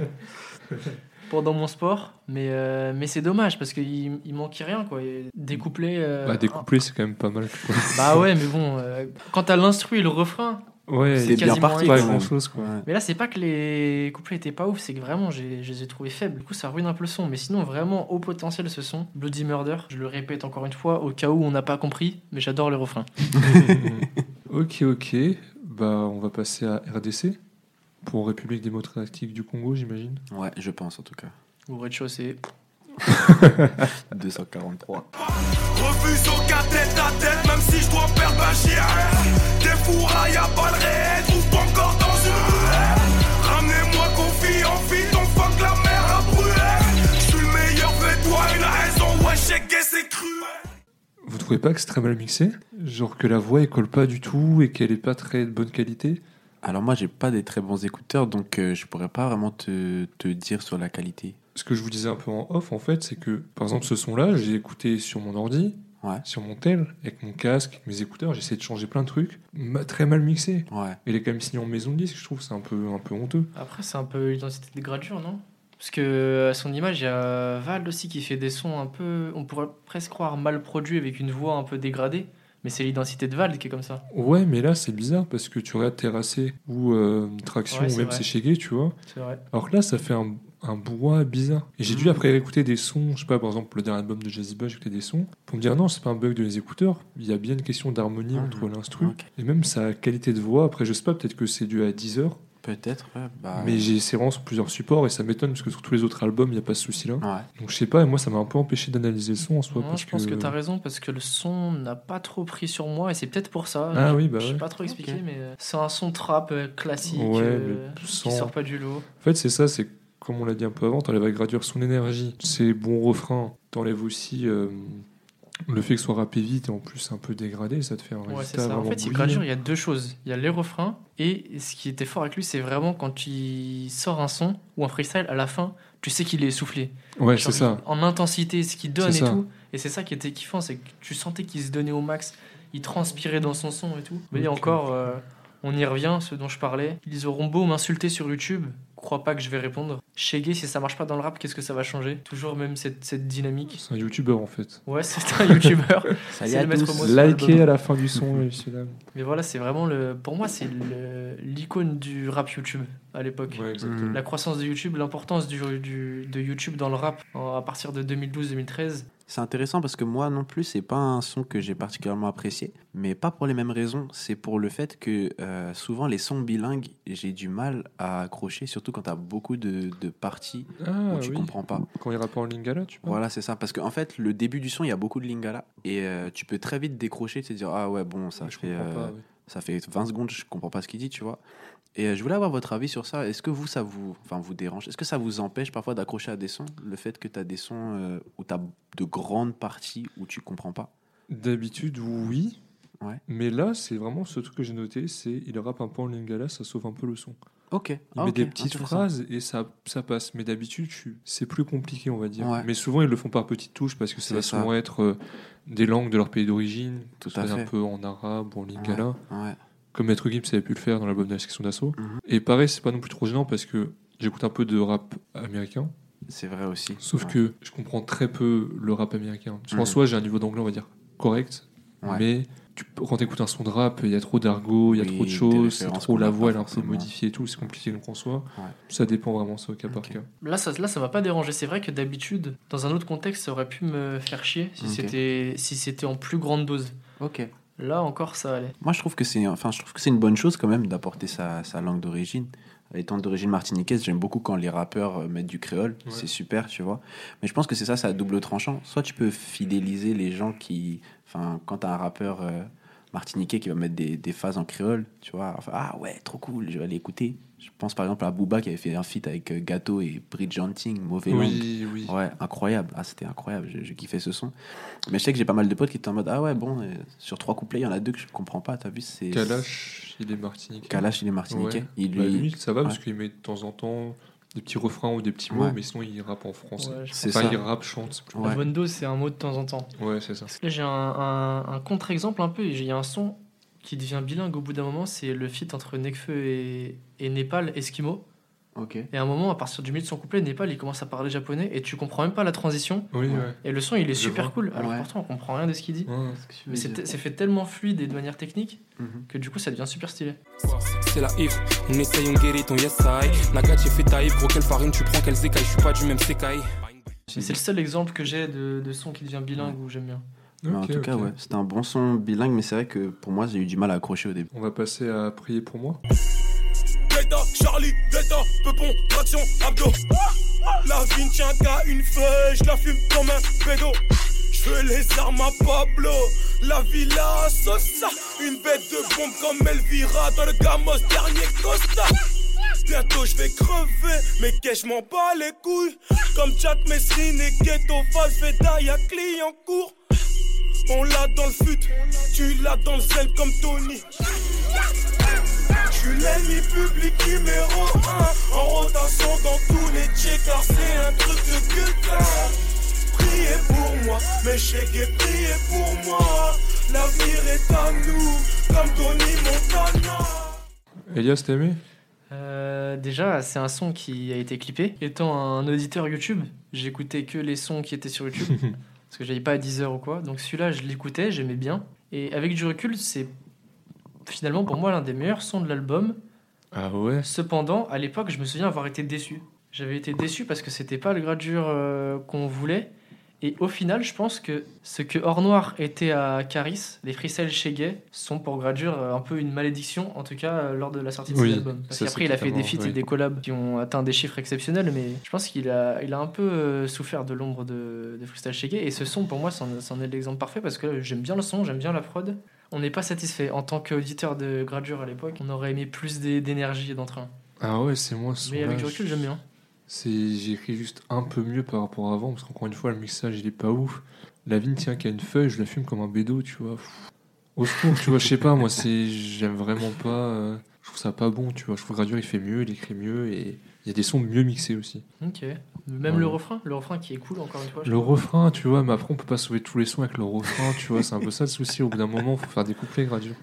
Pendant mon sport. Mais, euh, mais c'est dommage parce qu'il il manquait rien, quoi. Et Des couplets. euh, Bah, des couplets, c'est quand même pas mal. quoi. Bah ouais, mais bon, euh, quand t'as l'instru et le refrain. Ouais, C'est bien quasiment parti. pas grand chose quoi. Ouais. Mais là, c'est pas que les couplets étaient pas ouf, c'est que vraiment, je les ai trouvés faibles. Du coup, ça ruine un peu le son. Mais sinon, vraiment, au potentiel, ce son. Bloody Murder, je le répète encore une fois, au cas où on n'a pas compris, mais j'adore le refrain. *laughs* ok, ok. Bah, on va passer à RDC pour République démocratique du Congo, j'imagine. Ouais, je pense en tout cas. Au rez-de-chaussée. *laughs* 243. Refuse aucun tête à tête, même si je dois perdre ma chienne. Des fourrailles à balles réelles, trouve pas encore dans une ruelle. Ramenez-moi confie en fille, donc fuck la mer à brûler. Je suis le meilleur, fais-toi une raison, ouais, check et c'est cruel. Vous trouvez pas que c'est très mal mixé? Genre que la voix elle colle pas du tout et qu'elle est pas très de bonne qualité? Alors moi, j'ai pas des très bons écouteurs, donc euh, je pourrais pas vraiment te, te dire sur la qualité. Ce que je vous disais un peu en off en fait, c'est que par exemple ce son-là, j'ai écouté sur mon ordi, Ouais. sur mon tel, avec mon casque, mes écouteurs, j'ai essayé de changer plein de trucs, ma- très mal mixé. Ouais. Il est quand même signé en maison de disque, je trouve, c'est un peu, un peu honteux. Après, c'est un peu l'identité de Gradure, non? Parce que à son image, il y a Val aussi qui fait des sons un peu. On pourrait presque croire mal produits avec une voix un peu dégradée. Mais c'est l'identité de Val qui est comme ça. Ouais, mais là c'est bizarre parce que tu regardes Terrassé ou euh, Traction Ouais, ou c'est même. Séchégué, tu vois. C'est vrai. Alors que là, ça fait un, un brouhaha bizarre. Et j'ai dû Mhm. après réécouter des sons, je sais pas, par exemple, le dernier album de Jazzy j'ai écouté des sons, pour me dire non, c'est pas un bug de les écouteurs, il y a bien une question d'harmonie Mhm. entre l'instru et même sa qualité de voix. Après, je sais pas, peut-être que c'est dû à 10 heures, Peut-être, ouais. Bah, mais j'ai vraiment sur plusieurs supports et ça m'étonne parce que sur tous les autres albums, il n'y a pas ce souci-là. Ouais. Donc je sais pas, et moi, ça m'a un peu empêché d'analyser le son en soi. Non, parce je pense que, t'as raison parce que le son n'a pas trop pris sur moi et c'est peut-être pour ça. Ah Je- oui, bah Je sais ouais. pas trop expliquer, mais euh, c'est un son trap euh, classique Ouais, euh, mais qui sans- sort pas du lot. En fait, c'est ça, c'est comme on l'a dit un peu avant, t'enlèves à Gradure son énergie, ses bons refrains, t'enlèves aussi euh, le fait que ce soit rappé vite et en plus un peu dégradé, ça te fait un Ouais, résultat ça. En fait, il. Gradure, il y a deux choses. Il y a les refrains et ce qui était fort avec lui, c'est vraiment quand il sort un son ou un freestyle, à la fin, tu sais qu'il est essoufflé. Ouais, c'est ça. En intensité, ce qu'il donne et ça. tout. Et c'est ça qui était kiffant, c'est que tu sentais qu'il se donnait au max. Il transpirait dans son son et tout. Mais Ok. encore, euh, on y revient, ce dont je parlais. Ils auront beau m'insulter sur YouTube, crois pas que je vais répondre. Shaggy, si ça marche pas dans le rap, qu'est-ce que ça va changer? Toujours même cette, cette dynamique. C'est un youtubeur en fait. Ouais, c'est un youtubeur. *laughs* Mot. sur l'album. Likez à la fin du son, celui-là. Mais voilà, c'est vraiment le. Pour moi, c'est l'icône du rap YouTube à l'époque. Ouais. La croissance de YouTube, l'importance du, du- de YouTube dans le rap en- à partir de 2012-2013. C'est intéressant parce que moi non plus, c'est pas un son que j'ai particulièrement apprécié, mais pas pour les mêmes raisons. C'est pour le fait que euh, souvent les sons bilingues, j'ai du mal à accrocher, surtout quand t'as beaucoup de, de parties Ah où tu oui. comprends pas. Quand il rappe en lingala, tu vois. Voilà, c'est ça. Parce qu'en fait, le début du son, il y a beaucoup de lingala et euh, tu peux très vite décrocher, te dire ah ouais bon ça je fait euh, pas. ça fait 20 secondes, je comprends pas ce qu'il dit, tu vois. Et euh, je voulais avoir votre avis sur ça. Est-ce que vous, ça vous, enfin, vous dérange? Est-ce que ça vous empêche parfois d'accrocher à des sons Le fait que tu as des sons euh, où tu as de grandes parties où tu comprends pas? D'habitude, oui. Ouais. Mais là, c'est vraiment ce truc que j'ai noté, c'est il rappe un peu en lingala, ça sauve un peu le son. Ok. Il Ah, met des petites phrases et ça, ça passe. Mais d'habitude, tu- c'est plus compliqué, on va dire. Ouais. Mais souvent, ils le font par petites touches parce que ça va ça. souvent être euh, des langues de leur pays d'origine, Tout à fait. un peu en arabe ou en lingala, Ouais. Comme Maître Gims avait pu le faire dans l'album de la section d'assaut. Mhm. Et pareil, c'est pas non plus trop gênant parce que j'écoute un peu de rap américain, C'est vrai aussi. sauf Ouais. que je comprends très peu le rap américain. Parce qu'en Mhm. soi, j'ai un niveau d'anglais, on va dire, correct, Ouais. mais tu, quand tu écoutes un son de rap, il y a trop d'argot, il y a Oui, trop de choses, c'est trop la voix, pas elle est un peu modifiée et tout, c'est compliqué donc en soi. Ouais. Ça dépend vraiment, c'est au cas par cas. Là, ça, là, ça m'a pas dérangé. C'est vrai que d'habitude, dans un autre contexte, ça aurait pu me faire chier si c'était si c'était en plus grande dose. Ok. Là encore, ça allait. Moi, je trouve que c'est, enfin, je trouve que c'est une bonne chose quand même d'apporter sa, sa langue d'origine. Étant d'origine martiniquaise, j'aime beaucoup quand les rappeurs euh, mettent du créole. Ouais. C'est super, tu vois. Mais je pense que c'est ça, à double tranchant. Soit tu peux fidéliser les gens qui, enfin, quand t'as un rappeur euh, martiniquais qui va mettre des, des phases en créole, tu vois. Enfin, ah ouais, trop cool, je vais aller écouter. Je pense par exemple à Booba qui avait fait un feat avec euh, Gato et Bridge Hunting, Mauvais. Oui, oui. Ouais, incroyable. Ah, c'était incroyable. Je, je kiffais ce son. Mais je sais que j'ai pas mal de potes qui étaient en mode Ah ouais, bon, euh, sur trois couplets, il y en a deux que je comprends pas. T'as vu c'est Kalash, il est martiniquais. Kalash, il est martiniquais. Ouais. Il Bah, lui. lui, ça va parce qu'il met de temps en temps des petits refrains ou des petits mots, Ouais. mais sinon il rappe en français. Ouais, Enfin, ça. il rappe, chante. plus- Ouais. La bonne dose, c'est un mot de temps en temps. Ouais, c'est ça. Là, j'ai un, un- un contre-exemple un peu. Il y a un son qui devient bilingue au bout d'un moment. C'est le feat entre Nekfeu et, et Népal, Eskimo. Ok. Et à un moment, à partir du milieu de son couplet, Népal, il commence à parler japonais et tu comprends même pas la transition. Oui, Ouais. ouais. Et le son, il est Je super vois. cool. Alors Ouais. pourtant, on comprend rien de ce qu'il dit. Ouais. Mais c'est c'est fait tellement fluide et de manière technique Mhm. que du coup, ça devient super stylé. C'est la if, on essaye, on guérit ton yes I. Nagat, j'ai fait taille, gros, quelle farine tu prends, quelles écailles, je suis pas du même sekai. C'est le seul exemple que j'ai de, de son qui devient bilingue où j'aime bien. Mais en tout cas, ok. ouais. C'était un bon son bilingue, mais c'est vrai que pour moi, j'ai eu du mal à accrocher au début. On va passer à prier pour moi. Delta, Charlie, Delta, Peupon, traction, abdos. La vie ne tient qu'à une feuille, je la fume comme un pédo. Je veux les armes à Pablo, la villa Sosa. Une bête de bombe comme Elvira dans le Gamos, dernier Costa. Bientôt je vais crever, mais qu'est-ce m'en bats les couilles? Comme Jack Messrine et Ghetto Valveda, y'a client court. On l'a dans le fut, tu l'as dans le zen comme Tony. Suis l'ennemi public numéro 1 En rotation dans tous les checkers C'est un truc de putain Priez pour moi Mes chèques et priez pour moi L'avenir est à nous Comme Tony Montana Elias, t'as aimé? Euh, déjà, c'est un son qui a été clippé. Étant un auditeur YouTube, j'écoutais que les sons qui étaient sur YouTube. *laughs* parce que j'avais pas à 10 heures ou quoi. Donc celui-là, je l'écoutais, j'aimais bien. Et avec du recul, c'est finalement pour moi l'un des meilleurs sons de l'album. Ah ouais? Cependant, à l'époque, je me souviens avoir été déçu. J'avais été déçu parce que c'était pas le gradure euh, qu'on voulait. Et au final, je pense que ce que Or Noir était à Caris, les freestyles chez Gay, sont pour Gradure euh, un peu une malédiction, en tout cas euh, lors de la sortie de Oui, cet album. Parce qu'après, il a fait des feats et des collabs qui ont atteint des chiffres exceptionnels, mais je pense qu'il a, il a un peu souffert de l'ombre de, de freestyle chez Gay. Et ce son, pour moi, c'en c'en est l'exemple parfait parce que j'aime bien le son, j'aime bien la prod. On n'est pas satisfait. En tant qu'auditeur de Gradure à l'époque, on aurait aimé plus d'é- d'énergie et d'entrain. Ah ouais, c'est moi ce Mais avec du recul, j'aime bien. Écrit juste un peu mieux par rapport à avant parce qu'encore une fois le mixage il est pas ouf. La vigne tient qu'à une feuille, je la fume comme un bédo, tu vois. Au secours, tu vois, je sais pas, moi c'est j'aime vraiment pas. euh, je trouve ça pas bon, tu vois. Je trouve Gradure il fait mieux, il écrit mieux et il y a des sons mieux mixés aussi. Ok. Même Ouais. le refrain, le refrain qui est cool encore une fois. Le refrain, tu vois, mais après on peut pas sauver tous les sons avec le refrain, tu vois, c'est un peu ça le souci. Au bout d'un moment, faut faire des couplets Gradure.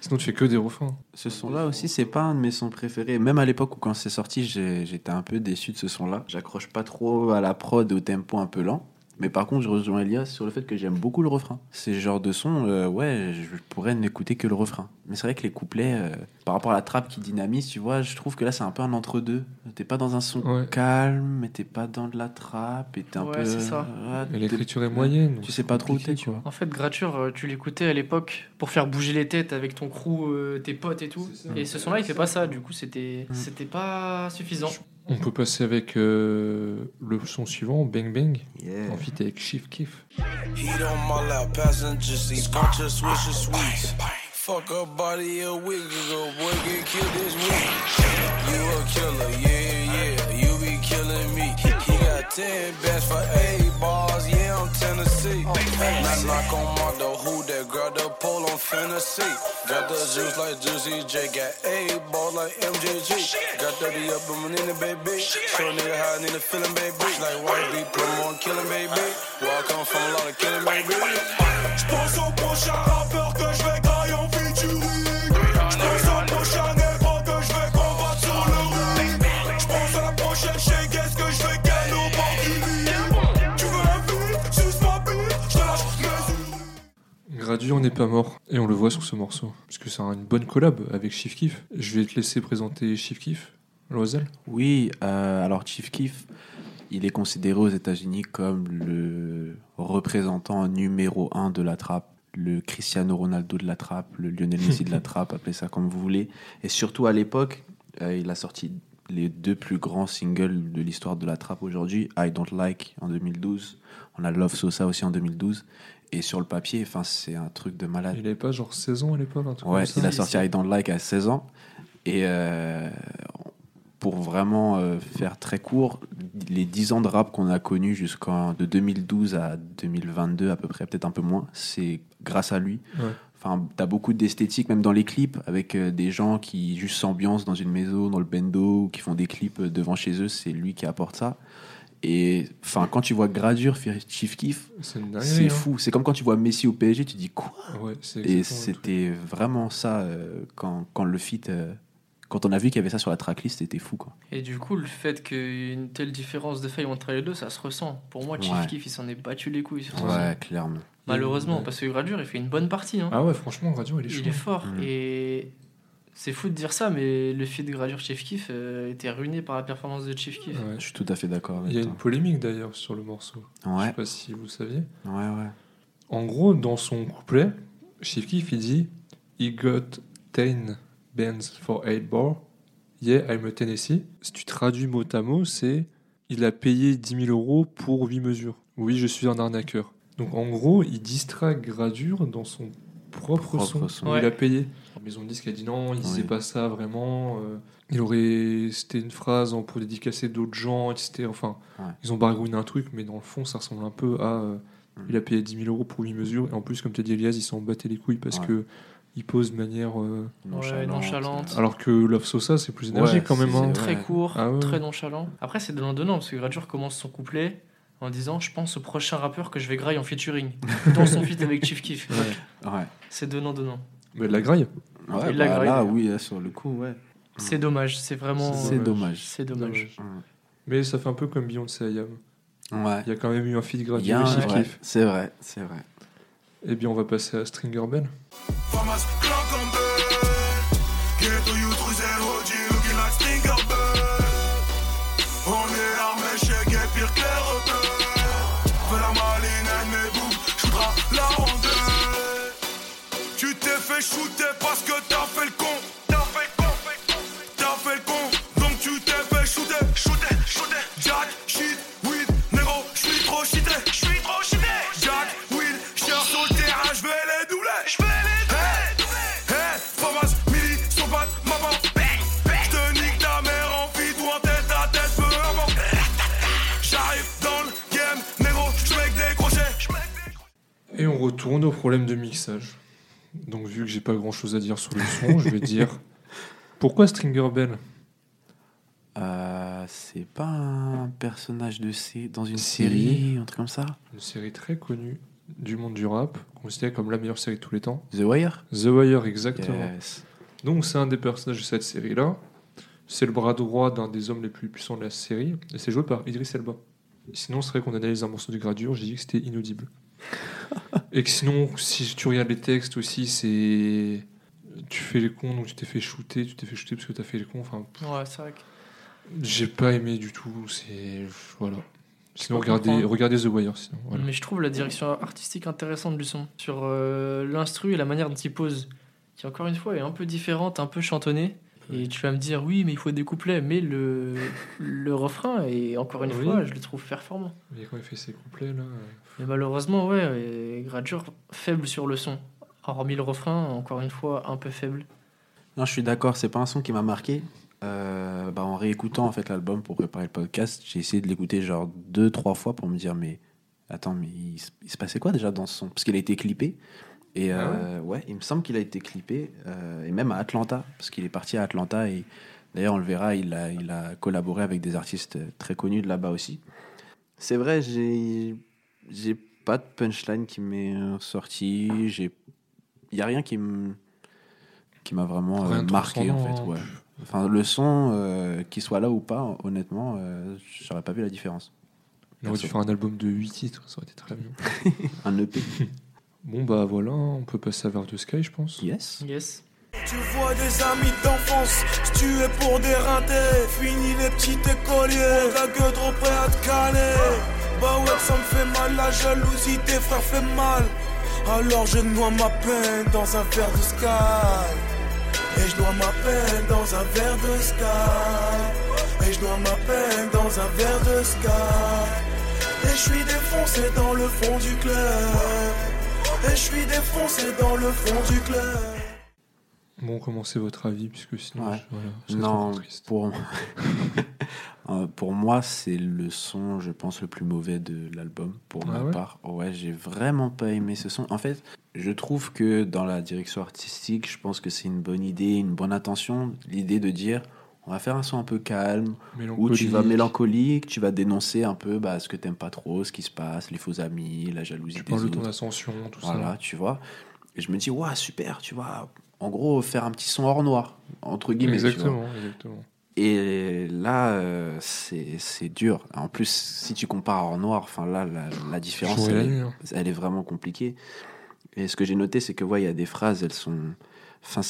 Sinon tu fais que des refrains. Ce son-là aussi, c'est pas un de mes sons préférés. Même à l'époque où quand c'est sorti, j'étais un peu déçu de ce son-là. J'accroche pas trop à la prod et au tempo un peu lent. Mais par contre, je rejoins Elias sur le fait que j'aime beaucoup le refrain. C'est ce genre de son, euh, ouais, je pourrais n'écouter que le refrain. Mais c'est vrai que les couplets, euh, par rapport à la trappe qui dynamise, tu vois, je trouve que là, c'est un peu un entre-deux. T'es pas dans un son Ouais. calme, mais t'es pas dans de la trappe, et t'es un Ouais, peu. c'est ça. Et t'es- l'écriture est moyenne. Tu sais pas trop où t'es, tu vois. En fait, Grature, euh, tu l'écoutais à l'époque pour faire bouger les têtes avec ton crew, euh, tes potes et tout. Et ce son-là, il fait pas ça. Du coup, c'était Mm. c'était pas suffisant. On peut passer avec euh, le son suivant, Bang Bang, Yeah. en feat avec Chief Keef. Heat on my lap, passenger seat, scotch a swish of sweets? Fuck a body a week ago, boy get killed this week. You a killer, yeah, yeah, you be killing me. He got 10 best for 8 bars, yeah, I'm Tennessee. Now knock on my door, who that grab the pole on fantasy. Got the juice like Juicy J, got A ball like MJG. Got 30 up in in the baby. Show a nigga how I need a feeling, baby. Like put 'em on killing, baby. I come from, a lot of killing, baby. J'pense au prochain rappeur que je vais mes Gradure n'est pas mort, et on le voit sur ce morceau. Parce que c'est une bonne collab avec Chief Keef. Je vais te laisser présenter Chief Keef, Loisel. Oui, euh, alors Chief Keef, il est considéré aux États-Unis comme le représentant numéro un de la trappe, le Cristiano Ronaldo de la trappe, le Lionel *laughs* Messi de la trappe, appelez ça comme vous voulez. Et surtout à l'époque, euh, il a sorti les deux plus grands singles de l'histoire de la trappe aujourd'hui, I Don't Like en 2012, on a Love Sosa aussi en 2012. Et sur le papier, enfin, c'est un truc de malade. Il avait pas genre 16 ans à l'époque, Ouais, il a sorti. I Don't Like à 16 ans. Et euh, pour vraiment euh, faire très court, les 10 ans de rap qu'on a connus jusqu'en de 2012 à 2022 à peu près, peut-être un peu moins, c'est grâce à lui. Ouais. Enfin, t'as beaucoup d'esthétique, même dans les clips, avec euh, des gens qui juste s'ambiancent dans une maison, dans le bendo, ou qui font des clips devant chez eux, c'est lui qui apporte ça. Et enfin, quand tu vois Gradure faire Chief Keef, C'est hein. fou. C'est comme quand tu vois Messi au PSG, tu dis quoi? Ouais, et c'était vraiment ça euh, quand, quand le feat. euh, quand on a vu qu'il y avait ça sur la tracklist, c'était fou quoi. Et du coup, le fait qu'il y ait une telle différence de faille entre les deux, ça se ressent. Pour moi, Chief Ouais. Keef, il s'en est battu les couilles sur Ouais, son. clairement. Malheureusement, Ouais. parce que Gradure, il fait une bonne partie. hein. Ah ouais, franchement, Gradure, il est chaud. il est fort. Mm. Et c'est fou de dire ça, mais le feat Gradure Chief Keef euh, était ruiné par la performance de Chief Keef. Ouais. Je suis tout à fait d'accord avec Il y a toi. une polémique d'ailleurs sur le morceau. Je sais Ouais, pas si vous saviez. ouais, ouais. En gros, dans son couplet, Chief Keef, il dit He got 10 bands for 8 bars. Yeah, I'm a Tennessee. Si tu traduis mot à mot, c'est Il a payé 10 000 euros pour 8 mesures. Oui, je suis un arnaqueur. Donc en gros, il distrait Gradure dans son propre, Propre son. Ouais. Il a payé. La maison de disque a dit non, il disait Oui. pas ça vraiment. euh, il aurait. C'était une phrase pour dédicacer d'autres gens, etc. Enfin, Ouais. ils ont baragouiné un truc, mais dans le fond, ça ressemble un peu à. euh, Mm. il a payé 10 000 euros pour 8 mesures. Et en plus, comme tu as dit, Elias, ils s'en battaient les couilles parce Ouais. que il pose de manière. euh, Ouais, nonchalante. Alors que Love Sosa, c'est plus énergique Ouais, quand même. c'est- hein. Très Ouais. court, Ah ouais. très nonchalant. Après, c'est donnant-donnant, parce que Gradure commence son couplet en disant Je pense au prochain rappeur que je vais grailler en featuring. *laughs* dans son feat avec Chief Keef. Ouais. C'est donnant-donnant. Mais de la graille. Ouais, Il l'a bah, là, oui, là, sur le coup, ouais. C'est dommage, c'est vraiment. C'est dommage. C'est dommage. Mais ça fait un peu comme Beyoncé Ayam. Ouais. Il y a quand même eu un feed Il y gratuit ouais. C'est vrai, c'est vrai. Eh bien, on va passer à Stringer Bell. On est armé chez Gay pire fait shooter parce que t'as fait le con. T'as fait le con. T'as fait le con. Donc tu t'es fait shooter. Shooter, shooter. Jack, shit, weed, négro. J'suis trop shité J'suis trop shité Jack, weed, cher sur le terrain J'vais les doubler J'vais les doubler Hey, Famas, Mili, son pote, maman J'te nique ta mère en feed ou en tête à tête peu importe. J'arrive dans le game, négro. Crochets J'mec des crochets. Et on retourne au problème de mixage. Donc, vu que j'ai pas grand chose à dire sur le son, je vais dire *laughs* pourquoi Stringer Bell? Euh, c'est pas un personnage de C dans une série, un truc comme ça? Une série très connue du monde du rap, considérée comme la meilleure série de tous les temps. The Wire? The Wire, exactement. Yes. Donc, c'est un des personnages de cette série-là. C'est le bras droit d'un des hommes les plus puissants de la série, et c'est joué par Idris Elba. Sinon, c'est vrai qu'on analyse un morceau de gradure, j'ai dit que c'était inaudible. *laughs* et que sinon, si tu regardes les textes aussi, c'est. Tu fais les cons, donc tu t'es fait shooter, tu t'es fait shooter parce que t'as fait les cons. Enfin, Ouais, c'est vrai que. j'ai pas aimé du tout. C'est. Voilà. Sinon, regardez, regardez The Wire, sinon. Voilà. Mais je trouve la direction artistique intéressante du son. Sur euh, l'instru et la manière dont il pose, qui encore une fois est un peu différente, un peu chantonnée. Et tu vas me dire, oui, mais il faut des couplets. Mais le, le refrain, et encore une Oui. fois, je le trouve performant. Mais quand il fait ses couplets, là. euh, Mais malheureusement, ouais, Gradure faible sur le son. Hormis le refrain, encore une fois, un peu faible. Non, je suis d'accord, c'est pas un son qui m'a marqué. Euh, bah, en réécoutant en fait l'album pour préparer le podcast, j'ai essayé de l'écouter genre deux, trois fois pour me dire mais Attends, mais il, se- il se passait quoi déjà dans ce son? Parce qu'il a été clippé. Et Ah euh, ouais. il me semble qu'il a été clippé, euh, et même à Atlanta, parce qu'il est parti à Atlanta. Et d'ailleurs, on le verra, il a, il a collaboré avec des artistes très connus de là-bas aussi. C'est vrai, j'ai j'ai pas de punchline qui m'est sorti. Il y a rien qui me qui m'a vraiment euh, marqué en fait. hein. Ouais. Enfin, le son, qu'il soit là ou pas, honnêtement, j'aurais pas vu la différence. Il aurait dû faire un album de 8 titres, ça aurait été très bien. *laughs* Un EP. *laughs* Bon, bah voilà, on peut passer à Vers de Sky, je pense. Yes. Yes. Tu vois des amis d'enfance tués pour des rintés Fini les petits écoliers. La gueule trop prêt à te caler. Bah ouais ça me fait mal La jalousie des frères fait mal. Alors je noie ma peine dans un verre de sky. Et je noie ma peine dans un verre de sky. Et je noie ma peine dans un verre de sky. Et je suis défoncé dans le fond du club Et je suis défoncé dans le fond du club Bon, commencez votre avis, puisque sinon, Ouais. je- voilà, c'est Non, trop triste. pour, *laughs* Euh, pour moi, c'est le son, je pense, le plus mauvais de l'album, pour Ah ma ouais part. Ouais, j'ai vraiment pas aimé ce son. En fait, je trouve que dans la direction artistique, je pense que c'est une bonne idée, une bonne intention. L'idée de dire, on va faire un son un peu calme, où tu vas Mélancolique. tu vas dénoncer un peu bah, ce que t'aimes pas trop, ce qui se passe, les faux amis, la jalousie Tu des parles de autres. ton ascension, tout Voilà, ça. tu vois. Et je me dis, ouais, super, tu vois. En gros, faire un petit son hors noir, entre guillemets. tu vois. Exactement, exactement. Et là, euh, c'est dur. En plus, si tu compares hors noir, enfin là, la, la différence, elle, hein. elle est vraiment compliquée. Et ce que j'ai noté, c'est que ouais, il y a des phrases, elles sont. Enfin,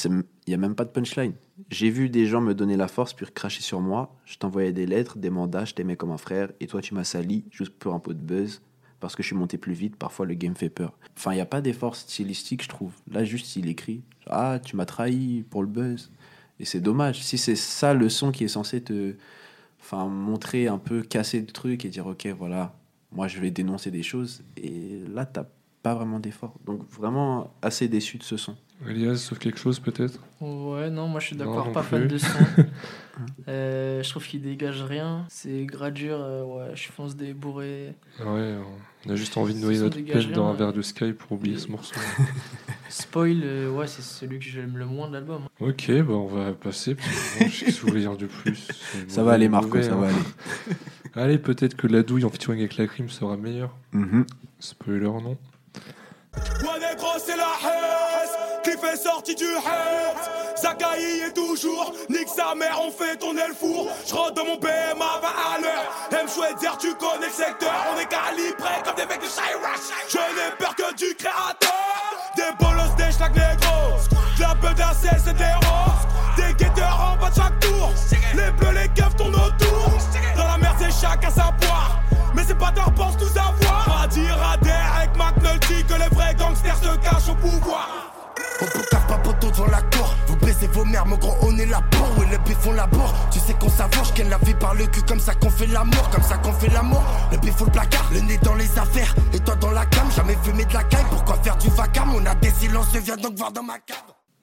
il y a même pas de punchline. J'ai vu des gens me donner la force puis cracher sur moi. Je t'envoyais des lettres, des mandats, je t'aimais comme un frère, et toi tu m'as sali juste pour un peu de buzz. Parce que je suis monté plus vite, parfois le game fait peur. Enfin, il n'y a pas d'effort stylistique, je trouve. Là, juste, il écrit Ah, tu m'as trahi pour le buzz. Et c'est dommage. Si c'est ça le son qui est censé te enfin, montrer un peu, casser le truc et dire Ok, voilà, moi je vais dénoncer des choses. Et là, t'as pas vraiment d'effort. Donc, vraiment assez déçu de ce son. Elias, sauf quelque chose peut-être? Ouais, non, moi je suis d'accord, pas plus. fan de son. *laughs* Euh, je trouve qu'il dégage rien. C'est gradure, euh, ouais, je fonce des bourrés. Ouais, on a juste envie de noyer notre peine dans un rien. verre de Sky pour oublier Et- ce morceau. *laughs* Spoil, euh, ouais, c'est celui que j'aime le moins de l'album. hein. ok, bah on va passer. parce que je dire de plus. Ça va aller, Marco, mauvais, *laughs* ça hein. va aller. Allez, peut-être que la douille en featuring avec la crime sera meilleure. Mhm. Spoiler, non? Est sorti du Hesse Zakaï est toujours Nique sa mère on fait tourner le four. Je rentre dans mon BM à 20 à l'heure. M Schweitzer tu connais le secteur. On est calibré comme des mecs de Chirac Je n'ai peur que du créateur. Des bolos des schlag négro De la d'AC c'est des roses Des guetteurs en bas de chaque tour. Les bleus les keufs tournent autour. Dans la merde c'est chacun sa poire. Mais c'est pas tard pense tout savoir Pas dire à Derek McNulty que les vrais gangsters se cachent au pouvoir On peut faire pas poteau devant la cour. Vous baissez vos mères, mon gros on est là pour. Et le bif on laboure Tu sais qu'on savoure, je la vie par le cul Comme ça qu'on fait l'amour, comme ça qu'on fait l'amour. Le bif le placard, le nez dans les affaires. Et toi dans la cam, jamais fumé de la caille. Pourquoi faire du vacarme? On a des silences, viens donc voir dans ma cave.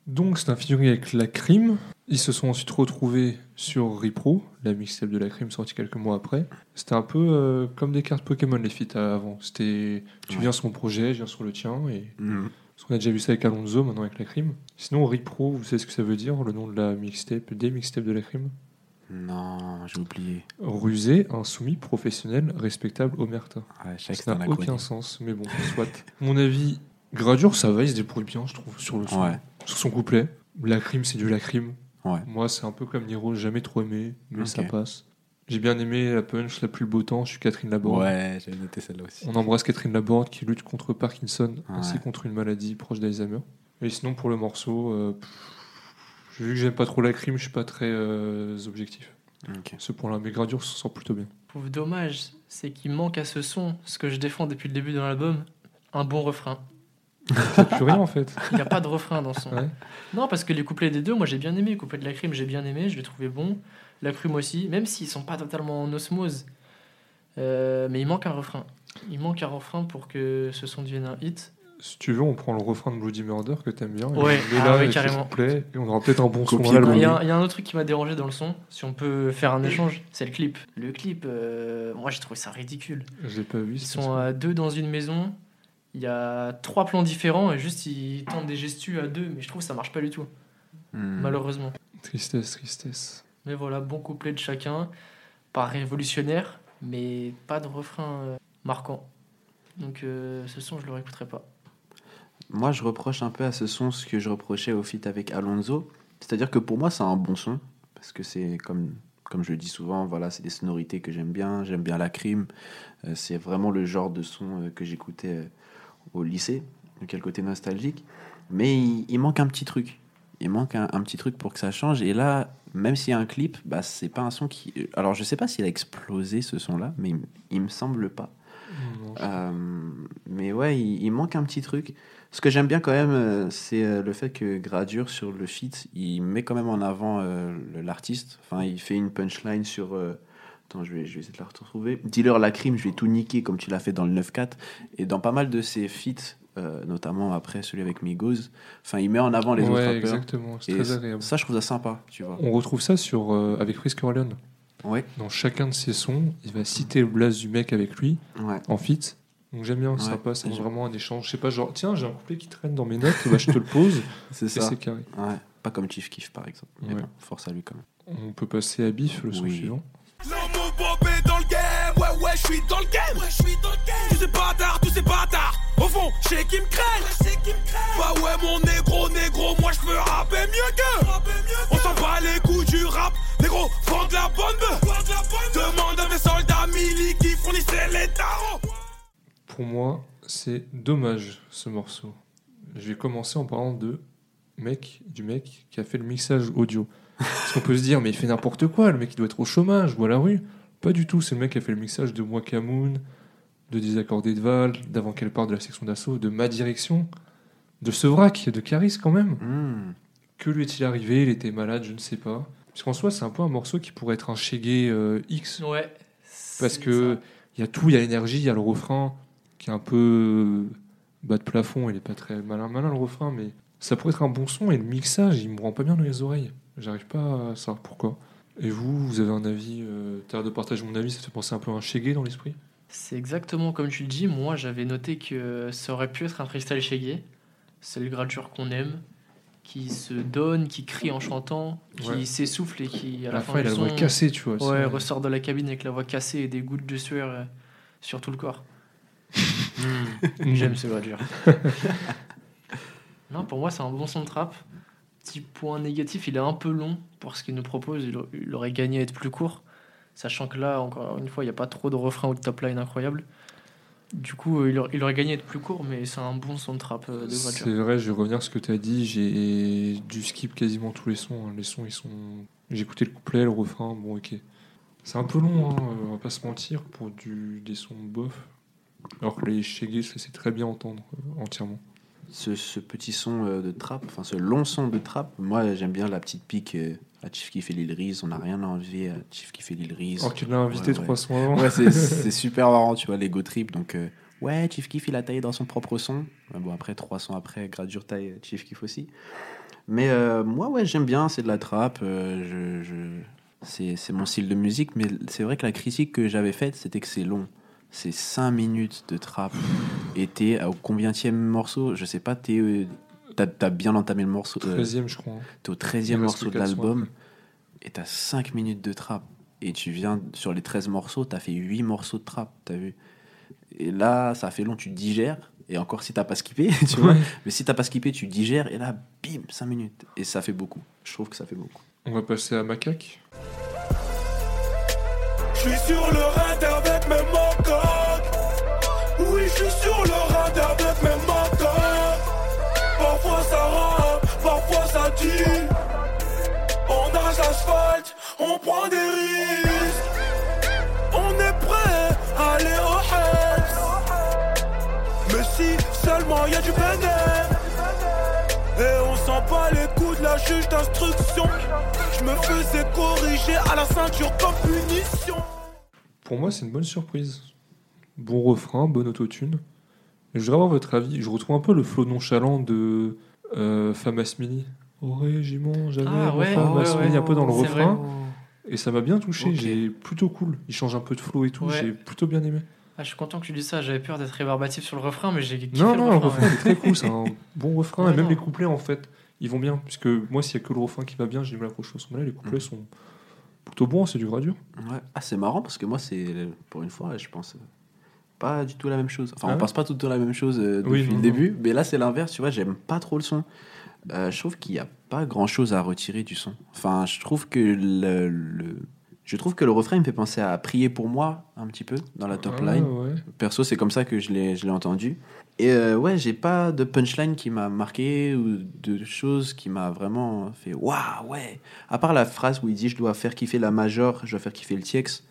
Donc c'est un featuring avec la crime. Ils se sont ensuite retrouvés sur Repro, la mixtape de la crime sortie quelques mois après. C'était un peu euh, comme des cartes Pokémon les feats avant. C'était tu viens sur mon projet, je viens sur le tien et Mhm. Parce qu'on a déjà vu ça avec Alonso, maintenant avec la crime. Sinon Repro, vous savez ce que ça veut dire, le nom de la mixtape, des mixtapes de la crime? Non, j'ai oublié. Rusé, insoumis, professionnel, respectable, omerta. Ouais, je sais que Ça n'a aucun sens, mais bon, soit. Mon avis, Gradure, ça va, il se débrouille bien, je trouve, sur le son. Ouais. Sur son couplet. La crime, c'est du la crime. Ouais. Moi, c'est un peu comme Niro, jamais trop aimé, mais ça passe. J'ai bien aimé la punch, la plus beau temps, je suis Catherine Laborde. Ouais, j'avais noté celle-là aussi. On embrasse Catherine Laborde qui lutte contre Parkinson ainsi Ouais. contre une maladie proche d'Alzheimer. Et sinon, pour le morceau, euh, pff, vu que j'aime pas trop la crime, je suis pas très euh, objectif. Ok. Ce point-là, mais Gradure s'en sort plutôt bien. Pauvre dommage, c'est qu'il manque à ce son, ce que je défends depuis le début de l'album, un bon refrain. *laughs* C'est plus rien en fait. Il n'y a pas de refrain dans ce son. Ouais. Non, parce que les couplets des deux, moi j'ai bien aimé. Le couplet de la crime, j'ai bien aimé, je l'ai trouvé bon. La crime aussi, même s'ils sont pas totalement en osmose. Euh, mais il manque un refrain. Il manque un refrain pour que ce son devienne un hit. Si tu veux, on prend le refrain de Bloody Murder que t'aimes bien. Ouais, ah là, ouais, carrément. te plaît, et on aura peut-être un bon son. Il y, a un- il y a un autre truc qui m'a dérangé dans le son, si on peut faire un échange, c'est le clip. Le clip, euh, moi j'ai trouvé ça ridicule. Je l'ai pas vu. Ils sont ça. à deux dans une maison, il y a trois plans différents et juste ils tentent des gestus à deux, mais je trouve que ça marche pas du tout, Hmm. malheureusement. Tristesse, tristesse. Mais voilà, bon couplet de chacun, pas révolutionnaire, mais pas de refrain euh, marquant. Donc euh, ce son, je le réécouterai pas. Moi, je reproche un peu à ce son ce que je reprochais au feat avec Alonso. C'est-à-dire que pour moi, c'est un bon son. Parce que c'est comme, comme je le dis souvent, voilà, c'est des sonorités que j'aime bien. J'aime bien la crime. Euh, c'est vraiment le genre de son que j'écoutais au lycée. A le côté nostalgique. Mais il manque un petit truc. Il manque un, un petit truc pour que ça change. Et là, même s'il y a un clip, bah, c'est pas un son qui. Alors, je sais pas s'il a explosé ce son-là, mais il, il me semble pas. Euh, mais ouais, il, il manque un petit truc. Ce que j'aime bien quand même, euh, c'est euh, le fait que Gradure sur le feat, il met quand même en avant euh, l'artiste. Enfin, il fait une punchline sur. euh, Attends, je vais, je vais essayer de la retrouver. Dealer la crime, je vais tout niquer comme tu l'as fait dans le 9-4. Et dans pas mal de ses feats, euh, notamment après celui avec Migos, enfin, il met en avant les autres ouais, rappeurs. exactement. C'est très agréable. ça, je trouve ça sympa, tu vois. On retrouve ça sur, euh, avec Frisk Orleans. Ouais, Dans chacun de ses sons, il va citer le blaze du mec avec lui ouais. en feat. Donc j'aime bien, c'est Ouais. sympa, c'est vraiment un échange. Je sais pas, genre, tiens, j'ai un couplet qui traîne dans mes notes, bah, je te le pose, *laughs* C'est et ça. c'est carré. Ouais. Pas comme Chief Keef, par exemple. Mais Ouais. bon, force à lui quand même. On peut passer à Bif, le son Oui. suivant. Dans le game, ouais ouais je suis dans le game, ouais je suis dans le game. Tous ces bâtards, tous ces bâtards, au fond, j'ai qui me craignent, c'est qui me. Bah ouais mon négro, négro, moi je peux rapper mieux que. On s'en bat les coups du rap, négro, vends de la bœuf. Demande à mes soldats mili qui fournissaient les tarots. Pour moi, c'est dommage ce morceau. Je vais commencer en parlant de mec, du mec qui a fait le mixage audio. Parce qu'on peut se dire, mais il fait n'importe quoi, le mec il doit être au chômage ou à la rue. Pas du tout, c'est le mec qui a fait le mixage de Wakamoon, de Désaccordé de Val, d'avant qu'elle parte de la section d'assaut, de Ma Direction, de Sevrac, de Caris quand même. Hmm. Que lui est-il arrivé? Il était malade, je ne sais pas. Parce qu'en soi, c'est un peu un morceau qui pourrait être un Shaggy euh, X. Ouais. Parce que il y a tout, il y a l'énergie, il y a le refrain qui est un peu euh, bas de plafond, il est pas très malin, malin le refrain, mais ça pourrait être un bon son et le mixage, il me rend pas bien dans les oreilles. J'arrive pas à savoir pourquoi. Et vous, vous avez un avis, euh, t'as l'air de partager mon avis, ça te fait penser un peu à un Shaggy dans l'esprit? C'est exactement comme tu le dis. Moi, j'avais noté que ça aurait pu être un freestyle Shaggy. C'est le gradure qu'on aime, qui se donne, qui crie en chantant, qui Ouais. s'essouffle et qui, à À la, la fin, fin, il a la voix cassée, tu vois. Ouais, ressort de la cabine avec la voix cassée et des gouttes de sueur euh, sur tout le corps. Mm. *laughs* J'aime ce gradure. *laughs* non, pour moi, c'est un bon son de trap. Petit point négatif, il est un peu long pour ce qu'il nous propose. Il aurait gagné à être plus court. Sachant que là, encore une fois, il n'y a pas trop de refrains ou de top line incroyables. Du coup, euh, il aurait, il aurait gagné à être plus court, mais c'est un bon son de trap euh, de C'est gradure. vrai, je vais revenir à ce que tu as dit. J'ai dû skip quasiment tous les sons. hein. Les sons, ils sont. J'ai écouté le couplet, le refrain. Bon, ok. C'est un peu long, hein, on va pas se mentir, pour du, des sons bof. Alors que les Shaggy, je sais très bien entendre euh, entièrement. ce, ce petit son euh, de trap, enfin ce long son de trap, moi j'aime bien la petite pique euh, à Chief qui fait l'île on n'a rien à enlever à Chief qui fait l'île. Alors qu'il l'a invité Ouais, trois avant. Ouais, *laughs* c'est- super marrant, tu vois, l'ego trip. Donc, euh, ouais, Chief Keef, il a taillé dans son propre son. Ouais, bon, après, trois sons après, Gradure taille Chief Keef aussi. Mais euh, moi, ouais, j'aime bien, c'est de la trappe. euh, je, je- C'est mon style de musique, mais c'est vrai que la critique que j'avais faite, c'était que c'est long. C'est 5 minutes de trappe. Et t'es au combienième morceau? Je sais pas, t'es. T'as t'as bien entamé le morceau. euh, 13 je crois. T'es au Il 13e reste morceau de l'album et t'as 5 minutes de trap. Et tu viens sur les 13 morceaux, t'as fait 8 morceaux de trap, t'as vu Et là, ça fait long, tu digères. Et encore si t'as pas skippé, *laughs* tu vois. Ouais. Mais si t'as pas skippé, tu digères. Et là, bim, 5 minutes. Et ça fait beaucoup. Je trouve que ça fait beaucoup. On va passer à Macaque. Je suis sur le radar avec mes mocoques. Oui, je suis sur le radar on prend des risques. On est prêt à aller au Hells. Mais si seulement y a du bénéfice. Et on sent pas les coups de la juge d'instruction. Je me faisais corriger à la ceinture comme punition. Pour moi, c'est une bonne surprise. Bon refrain, bonne autotune. Je voudrais avoir votre avis. Je retrouve un peu le flow nonchalant de euh, Femme Asmini. Au régiment, j'avais Ah ouais, Femme ouais, un peu dans le refrain. vrai. Et ça m'a bien touché. J'ai plutôt cool. Il change un peu de flow et tout. Ouais. J'ai plutôt bien aimé. Ah, je suis content que tu dis ça. J'avais peur d'être rébarbatif sur le refrain, mais j'ai kiffé Non, le non, le refrain. ouais. est très cool. C'est un bon *laughs* refrain. Ouais, et même non. les couplets, en fait, ils vont bien. Puisque moi, s'il y a que le refrain qui va bien, j'ai du mal à accrocher au son. Mais là, les couplets Mm. sont plutôt bons. C'est du gradure. Ouais. Ah, c'est marrant parce que moi, c'est pour une fois, je pense euh, pas du tout la même chose. Enfin, Ah on ouais pense pas tout le temps la même chose euh, depuis Oui, le non. début. Mais là, c'est l'inverse, tu vois, j'aime pas trop le son. Euh, je trouve qu'il n'y a pas grand chose à retirer du son. Enfin, je trouve que le, le- je trouve que le refrain il me fait penser à prier pour moi un petit peu dans la top Ah, line. ouais. Perso, c'est comme ça que je l'ai je l'ai entendu. Et euh, ouais, j'ai pas de punchline qui m'a marqué ou de choses qui m'a vraiment fait waouh, ouais. À part la phrase où il dit je dois faire kiffer la major, je dois faire kiffer le TX,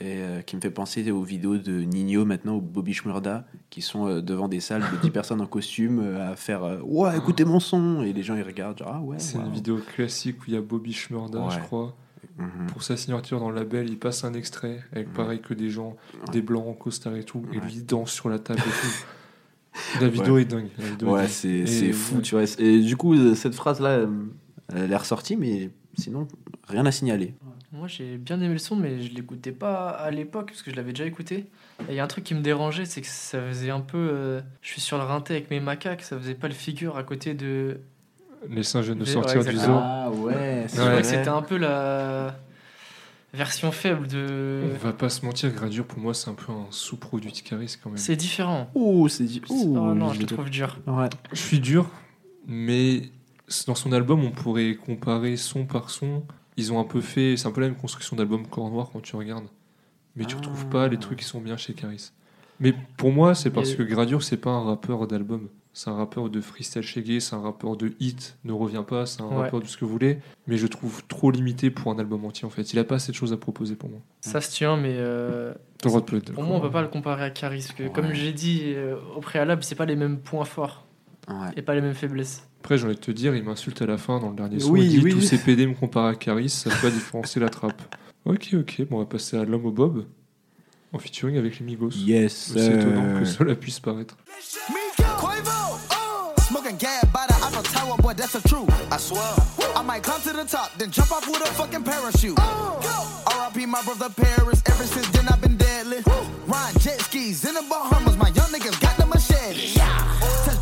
et euh, qui me fait penser aux vidéos de Nino maintenant ou Bobby Shmurda qui sont euh, devant des salles de 10 *laughs* personnes en costume euh, à faire ouais, écoutez mon son et les gens ils regardent genre ah ouais. C'est une vidéo classique où il y a Bobby Schmurda, je crois. Mhm. Pour sa signature dans le label, il passe un extrait avec pareil que des gens, des blancs en costard et tout, et lui il danse sur la table et tout. *laughs* La vidéo est dingue. la vidéo Ouais, c'est fou, tu vois. Et du coup, cette phrase-là, euh, elle est ressortie, mais sinon, rien à signaler. Moi, j'ai bien aimé le son, mais je l'écoutais pas à l'époque parce que je l'avais déjà écouté. Et il y a un truc qui me dérangeait, c'est que ça faisait un peu. euh, je suis sur le rinté avec mes macaques, ça faisait pas le figure à côté de. Les singes viennent de Ouais, sortir du zoo. Ah ouais, que c'était un peu la version faible de. On va pas se mentir, Gradure pour moi c'est un peu un sous-produit de Caris quand même. C'est différent. Ouh, c'est dit. oh non, je le trouve dur. Ouais. Je suis dur, mais dans son album on pourrait comparer son par son. Ils ont un peu fait, c'est un peu la même construction d'album Corps Noir quand tu regardes. Mais tu Ah. retrouves pas les trucs qui sont bien chez Caris. Mais pour moi c'est parce que Gradure c'est pas un rappeur d'album. C'est un rappeur de freestyle shaggy, c'est un rappeur de hit, ne revient pas, c'est un Ouais. rappeur de ce que vous voulez. Mais je trouve trop limité pour un album entier en fait. Il a pas assez de choses à proposer pour moi. Ça se tient, mais euh, pour moi, on peut pas le comparer à Caris. Parce que, comme Ouais. j'ai dit euh, au préalable, c'est pas les mêmes points forts Ouais. et pas les mêmes faiblesses. Après, j'ai envie de te dire, il m'insulte à la fin dans le dernier son. Oui, il dit oui. tous ces PD me comparent à Caris, ça peut pas différencier la trappe. *laughs* Ok, ok, bon, on va passer à l'homme au Bob en featuring avec les Migos. Yes. C'est sir. étonnant que cela puisse paraître. Quavo, smoking gas by the Eiffel Tower, boy, that's the truth. I swear. I might climb to the top, then jump off with a fucking parachute. R.I.P. my brother Paris. Ever since then I've been deadly. Ryan jet skis in the Bahamas. My young niggas got the machete.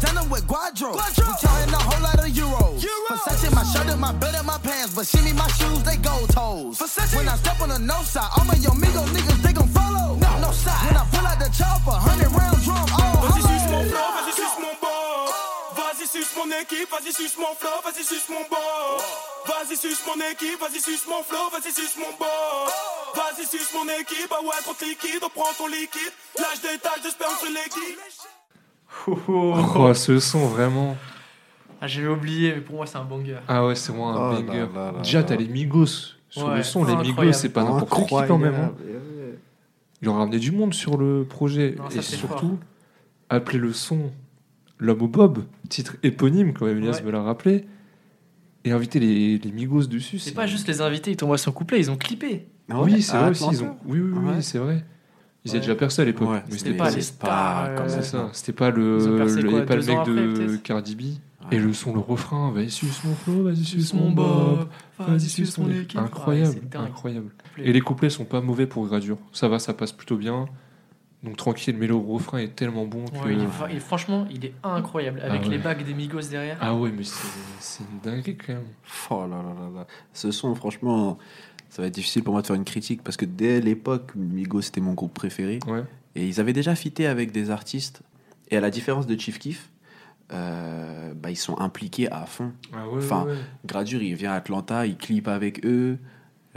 Touchdown with Guadro. We charging a whole lot of euros. Versace my shirt and my belt and my pants, but shimmy my shoes, they gold toes. When I step on the no side, all my yo migo niggas they gon' follow. No, no side. When I pull out the chopper, hundred round drum. Oh, Vas-y, suce mon flow, vas-y, suce mon bord. Vas-y, suce mon équipe, vas-y, suce mon flow, vas-y, suce mon bord. Vas-y, suce mon équipe, vas-y, suce mon flow, vas-y, suce mon bord. Vas-y, suce mon équipe, ah ouais, contre liquide, on prend ton liquide. Lâche des taches de sperme sur les guides. Oh, ce son, vraiment. Ah, j'avais oublié, mais pour moi, c'est un banger. Ah ouais, c'est vraiment un Oh là banger. là là Déjà, t'as les Migos sur Ouais, le son. Les Migos, c'est pas n'importe qui quand même. hein. Incroyable. Ils ont ramené du monde sur le projet. Non, ça, et surtout, fort. appeler le son L'homme au Bob, titre éponyme, quand même, Elias Ouais. me l'a rappelé. Et inviter les, les Migos dessus. C'est pas juste les invités, ils t'envoient son couplet, ils ont clippé. Ah ouais, oui, c'est vrai aussi. Ils ont... Oui, oui, oui, Ouais. c'est vrai. Ils Ouais. étaient déjà percés à l'époque. Ouais, mais C'était pas les stars. euh, C'est ça. C'était pas le. Le- pas le mec de Cardi B. Ouais. Et le son, le refrain, vas-y, suce mon flow, vas-y, suce mon bob. Vas-y, suce mon équipe. Incroyable, incroyable. Et les couplets sont pas mauvais pour Gradure. Ça va, ça passe plutôt bien. Donc tranquille, mais le refrain est tellement bon que. Ouais, il est franchement, il est incroyable. Avec Ah ouais. les bagues des Migos derrière. Ah ouais, mais c'est c'est une dinguerie quand même. Oh là là là là. Ce son, franchement, ça va être difficile pour moi de faire une critique parce que dès l'époque, Migos c'était mon groupe préféré Ouais. et ils avaient déjà fité avec des artistes. Et à la différence de Chief Keef, euh, bah, ils sont impliqués à fond. Ah ouais, Enfin, ouais. Gradure, il vient à Atlanta, il clip avec eux.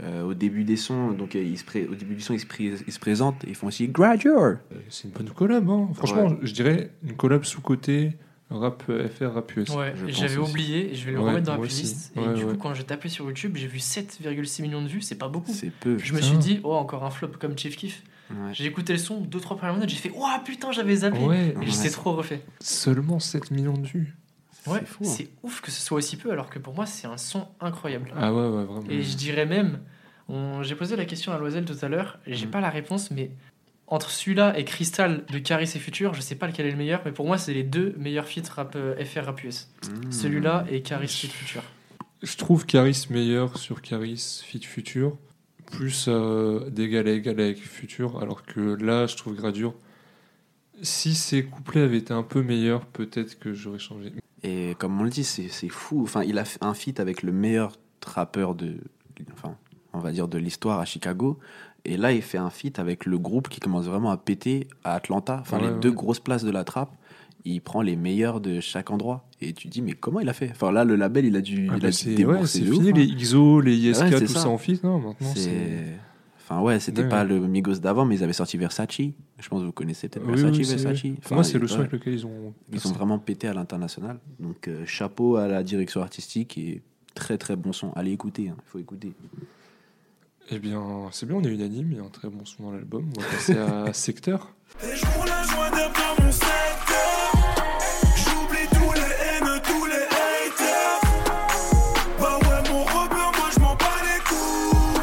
Euh, au début des sons, donc euh, il se pré- au début du son, ils se, pré- ils se présentent, ils font aussi Gradure. C'est une bonne collab. Hein. Franchement, je dirais une collab sous-côté rap euh, FR, rap US. Ouais, j'avais oublié, je vais le Ouais, remettre dans la playlist. Et du coup, quand j'ai tapé sur YouTube, j'ai vu 7,6 millions de vues, c'est pas beaucoup. C'est peu. Je me suis dit, oh, encore un flop comme Chief. Ouais. J'ai écouté le son, 2-3 premières minutes, j'ai fait, oh putain, j'avais zappé. Ouais, Et j'étais trop refait. seulement 7 millions de vues. Ouais, C'est hein. c'est ouf que ce soit aussi peu, alors que pour moi, c'est un son incroyable. Ah ouais, ouais, vraiment. Et je dirais même, on- j'ai posé la question à Loisel tout à l'heure, et j'ai Mm. pas la réponse, mais entre celui-là et Crystal de Caris et Future, je sais pas lequel est le meilleur, mais pour moi, c'est les deux meilleurs feats rap euh, FR rap US. Mmh. Celui-là et Caris et Future. Je trouve Caris meilleur sur Caris Fit Future, plus euh, d'égal à égal avec Future, alors que là, je trouve Gradure. Si ces couplets avaient été un peu meilleurs, peut-être que j'aurais changé. Et comme on le dit, c'est fou. Enfin, il a fait un feat avec le meilleur trappeur de, enfin, on va dire de l'histoire à Chicago. Et là, il fait un feat avec le groupe qui commence vraiment à péter à Atlanta. Enfin, Ouais, les ouais. deux grosses places de la trappe. Il prend les meilleurs de chaque endroit. Et tu dis, mais comment il a fait? Enfin, là, le label, il a dû, Ah il bah, a dû c'est ouais, fini ouf, les hein. IXO, les ISK, tout ça. ça en fit. Non, maintenant C'est-. Enfin, ouais, c'était pas le Migos d'avant, mais ils avaient sorti Versace. Je pense que vous connaissez peut-être Oui, Versace, oui, Versace. Enfin, moi, c'est le son avec lequel ils ont. Ils ont vraiment pété à l'international. Donc, euh, chapeau à la direction artistique et très très bon son. Allez écouter, il faut écouter. Eh bien, c'est bien, on est unanime, il y a un très bon son dans l'album. On va passer à *laughs* Secteur. Et je roule un joint d'herbe dans mon secteur. J'oublie tous les haines, tous les haters. Bah ouais, mon rebeu, moi je m'en bats les couilles.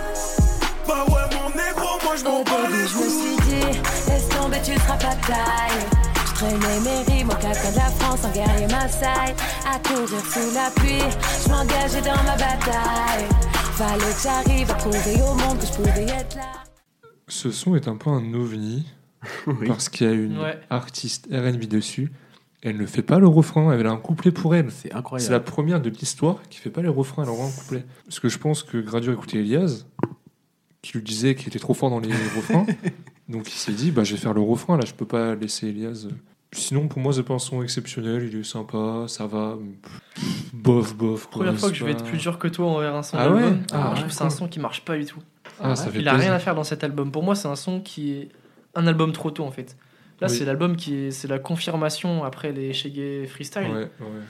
Bah ouais, mon négro, moi je m'en bats les je me couilles. suis dit, laisse tomber, tu seras pas taille. Je traînais mes rimes au caca de la France en guerrier Maasai. À courir sous la pluie, je m'engageais dans ma bataille. Fallait que j'arrive à prouver au monde que je pouvais être là. Ce son est un peu un ovni *laughs* parce qu'il y a une Ouais. artiste RB dessus. Elle ne fait pas le refrain, elle a un couplet pour elle. C'est C'est la incroyable. première de l'histoire qui fait pas les refrains, elle envoie un couplet. Parce que je pense que Gradure écoutait Elias, qui lui disait qu'il était trop fort dans les *laughs* refrains. Donc il s'est dit, bah, je vais faire le refrain, là, je peux pas laisser Elias. Sinon, pour moi, c'est pas un son exceptionnel, il est sympa, ça va. Bof, bof. Première fois que je vais être plus dur que toi envers un son Ah ouais Ah je trouve c'est un cool. son qui marche pas du tout. Ah, ça fait Il a plaisir. rien à faire dans cet album. Pour moi, c'est un son qui est un album trop tôt en fait. Là, Oui. c'est l'album qui est, c'est la confirmation après les Shaggy Freestyle. Ouais, ouais.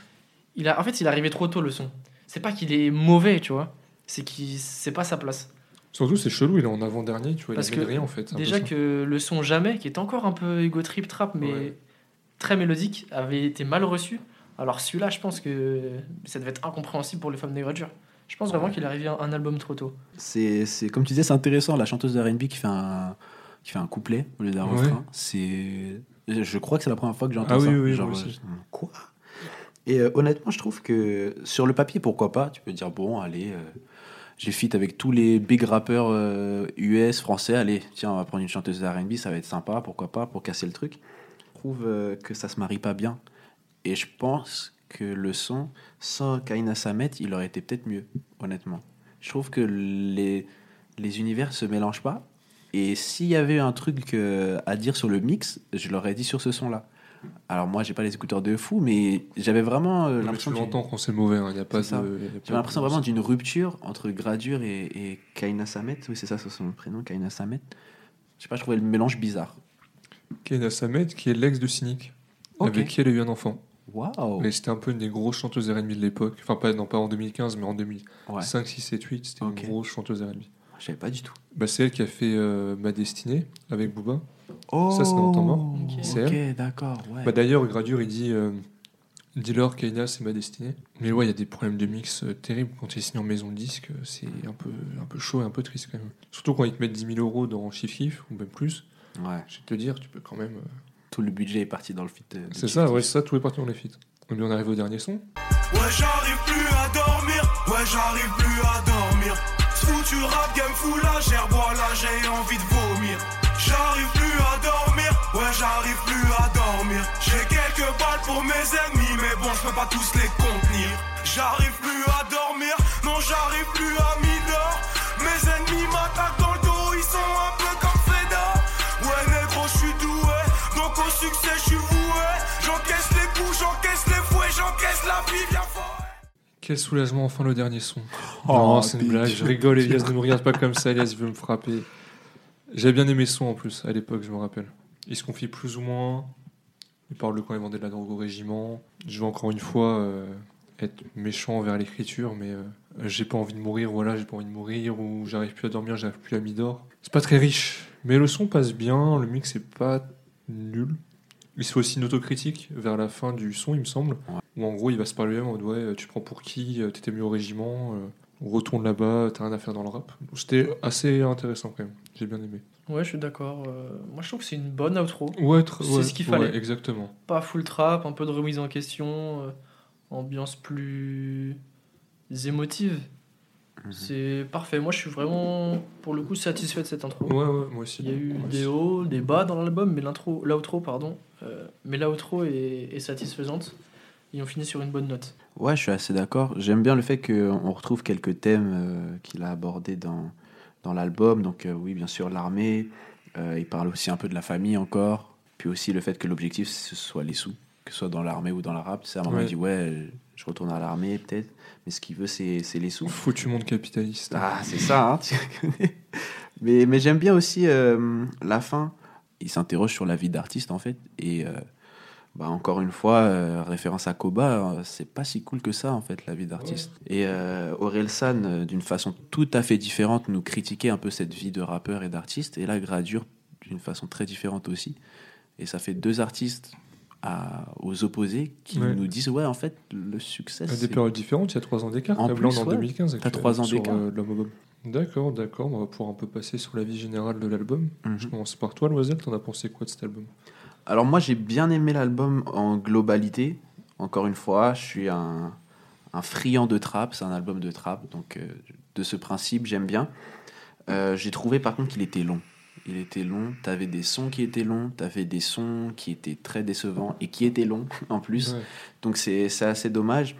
Il a, en fait, il est arrivé trop tôt le son. C'est pas qu'il est mauvais, tu vois. C'est qu'il, c'est pas sa place. Surtout, c'est chelou, il est en avant-dernier, tu vois, Parce il amène que rien en fait. Déjà que le son Jamais, qui est encore un peu ego trip trap, mais Ouais. très mélodique, avait été mal reçu. Alors celui-là, je pense que ça devait être incompréhensible pour les femmes des gradures. Je pense vraiment qu'il est arrivé un, album trop tôt. C'est, c'est- comme tu disais, c'est intéressant. La chanteuse de R&B qui fait un, qui fait un couplet au lieu d'un Ouais. refrain. C'est, je crois que c'est la première fois que j'entends Ah oui, ça. oui, Genre, moi aussi. euh, quoi? Et euh, honnêtement, je trouve que sur le papier, pourquoi pas? Tu peux dire bon, allez, euh, j'ai fit avec tous les big rappeurs euh, US, français. Allez, tiens, on va prendre une chanteuse de R&B, ça va être sympa, pourquoi pas, pour casser le truc. Je trouve euh, que ça se marie pas bien. Et je pense que le son, sans Kaina Samet, il aurait été peut-être mieux, honnêtement. Je trouve que les, les univers se mélangent pas. Et s'il y avait un truc euh, à dire sur le mix, je l'aurais dit sur ce son-là. Alors moi, j'ai pas les écouteurs de fou, mais j'avais vraiment euh, tu l'impression d'une- l'entends quand c'est mauvais, il n'y a pas de. Ça. pas j'avais l'impression de- vraiment d'une rupture entre Gradure et, et Kaina Samet. Oui, c'est ça, c'est son prénom, Kaina Samet. Je sais pas, je trouvais le mélange bizarre. Kaina Samet, qui est l'ex de Cynic, Ok. avec qui elle a eu un enfant. Waouh Mais c'était un peu une des grosses chanteuses R&B de l'époque. Enfin, pas, non, pas en 2015, mais en 2005, Ouais, 6, 7, 8, c'était une grosse chanteuse R&B. je savais pas du tout. Bah, c'est elle qui a fait euh, Ma Destinée avec Booba. Oh Ça, c'est dans Temps mort. Ok. C'est Ok, d'accord, ouais. Bah, D'ailleurs, Gradure, il dit euh, Dis-leur, Kaina, c'est ma destinée. Mais ouais, il y a des problèmes de mix euh, terribles. Quand tu es signé en maison de disque, c'est un peu, un peu chaud et un peu triste quand même. Surtout quand ils te mettent 10 000 euros dans Chiff Kiff, ou même plus. ouais. Je vais te dire, tu peux quand même. euh, Tout le budget est parti dans le feat. de C'est ça, ouais, c'est ça, tout est parti dans les feats. Et bien, on arrive au dernier son. Ouais, j'arrive plus à dormir. Ouais, j'arrive plus à dormir. Ce foutu rap game fou là, j'ai bois là, j'ai envie de vomir. J'arrive plus à dormir. Ouais, j'arrive plus à dormir. J'ai quelques balles pour mes ennemis, mais bon, je peux pas tous les contenir. J'arrive plus à dormir. Non, j'arrive plus à Quel soulagement, enfin le dernier son. Oh, non, c'est une blague, je rigole, Elias, ne me regarde pas comme ça, Elias, il veut me frapper. J'avais bien aimé son en plus, à l'époque, je me rappelle. Il se confie plus ou moins, il parle de quand il vendait de la drogue au régiment. Je vais encore une fois euh, être méchant envers l'écriture, mais euh, j'ai pas envie de mourir, voilà, j'ai pas envie de mourir, ou j'arrive plus à dormir, j'arrive plus à m'idor. C'est pas très riche, mais le son passe bien, le mix est pas nul. Il se fait aussi une autocritique vers la fin du son, il me semble. Où en gros, il va se parler lui-même en mode Ouais, euh, tu prends pour qui euh, T'étais mieux au régiment, euh, retourne là-bas, t'as rien à faire dans le rap. C'était assez intéressant quand même, j'ai bien aimé. Ouais, je suis d'accord. euh, moi, je trouve que c'est une bonne outro. Ouais, C'est ouais, ce qu'il ouais, fallait. exactement. Pas full trap, un peu de remise en question, euh, ambiance plus émotive. Mhm. C'est parfait. Moi, je suis vraiment, pour le coup, satisfait de cette intro. Ouais, ouais, moi aussi. Il y a eu des aussi. hauts, des bas dans l'album, mais l'intro, l'outro, pardon. euh, mais l'outro est, est satisfaisante. Et on finit sur une bonne note. Ouais, je suis assez d'accord. J'aime bien le fait qu'on retrouve quelques thèmes euh, qu'il a abordés dans, dans l'album. Donc, euh, oui, bien sûr, l'armée. Euh, il parle aussi un peu de la famille encore. Puis aussi le fait que l'objectif, ce soit les sous, que ce soit dans l'armée ou dans la rap. C'est à un moment, Ouais. il dit Ouais, je retourne à l'armée peut-être. Mais ce qu'il veut, c'est c'est les sous. Foutu monde capitaliste. Ah, c'est ça, hein, tu. Mais, mais j'aime bien aussi euh, la fin. Il s'interroge sur la vie d'artiste, en fait. Et euh, bah, encore une fois, euh, référence à Koba, euh, c'est pas si cool que ça, en fait, la vie d'artiste. Et euh, Aurel San, euh, d'une façon tout à fait différente, nous critiquait un peu cette vie de rappeur et d'artiste. Et là, Gradure, d'une façon très différente aussi. Et ça fait deux artistes à- aux opposés qui Ouais. nous disent Ouais, en fait, le succès, À des périodes différentes, il y a trois ans d'écart. En plus, en ouais. 2015. T'as trois ans d'écart. euh. D'accord, d'accord. On va pouvoir un peu passer sur la vie générale de l'album. Mhm. Je commence par toi, Loisel. T'en as pensé quoi de cet album? Alors moi j'ai bien aimé l'album en globalité. Encore une fois, je suis un, un friand de trap, c'est un album de trap, donc euh, de ce principe j'aime bien. Euh, j'ai trouvé par contre qu'il était long. Il était long, t'avais des sons qui étaient longs, t'avais des sons qui étaient très décevants et qui étaient longs *laughs* en plus. Ouais. Donc c'est c'est assez dommage.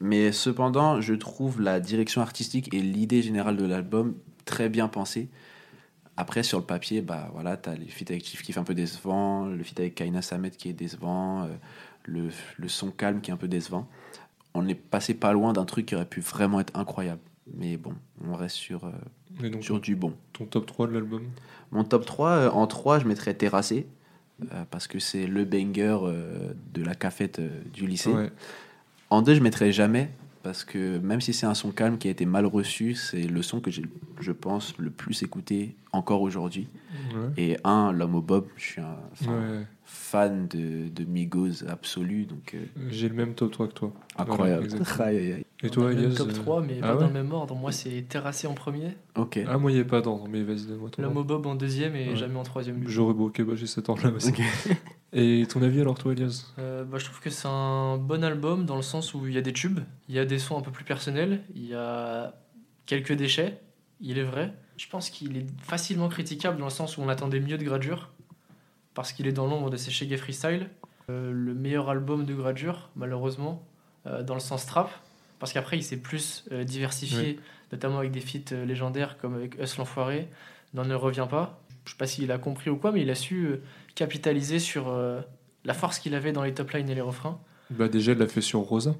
Mais cependant, je trouve la direction artistique et l'idée générale de l'album très bien pensée. Après, sur le papier, bah voilà, t'as les feats avec Chief Keef un peu décevant, le feat avec Kaina Samet qui est décevant, euh, le, le son calme qui est un peu décevant. On est passé pas loin d'un truc qui aurait pu vraiment être incroyable. Mais bon, on reste sur, euh, donc, sur du bon. ton top 3 de l'album? Mon top 3, euh, en 3, je mettrais Terrassé, parce que c'est le banger de la cafette du lycée. Ouais. En 2, je mettrais Jamais, parce que même si c'est un son calme qui a été mal reçu, c'est le son que j'ai, je pense, le plus écouté encore aujourd'hui. Ouais. Et un, L'homme au Bob, je suis un Ouais. fan de, de Migos absolu, donc euh, J'ai le même top 3 que toi. incroyable. Voilà. Et On toi, a le Elias top euh, 3, mais ah pas ouais dans le même ordre. Moi, c'est Terrassé en premier, Ok. Ah, moi, il n'y avait pas d'ordre, mais vas-y, donne-moi ton L'homme au Bob en deuxième et Ouais. Jamais en troisième. J'aurais beau, ok, bah, j'ai cet ordre-là aussi. Et ton avis alors, toi, Elias? Euh, bah, je trouve que c'est un bon album dans le sens où il y a des tubes, il y a des sons un peu plus personnels, il y a quelques déchets, il est vrai. Je pense qu'il est facilement critiquable dans le sens où on attendait mieux de Gradure, parce qu'il est dans l'ombre de ses Shaggy Freestyle. Euh, le meilleur album de Gradure, malheureusement, euh, dans le sens trap, parce qu'après il s'est plus euh, diversifié, notamment avec des feats euh, légendaires comme avec Us l'Enfoiré, n'en ne revient pas. Je sais pas s'il a compris ou quoi, mais il a su euh, capitaliser sur euh, la force qu'il avait dans les top lines et les refrains. Bah, déjà, il l'a fait sur Rosa,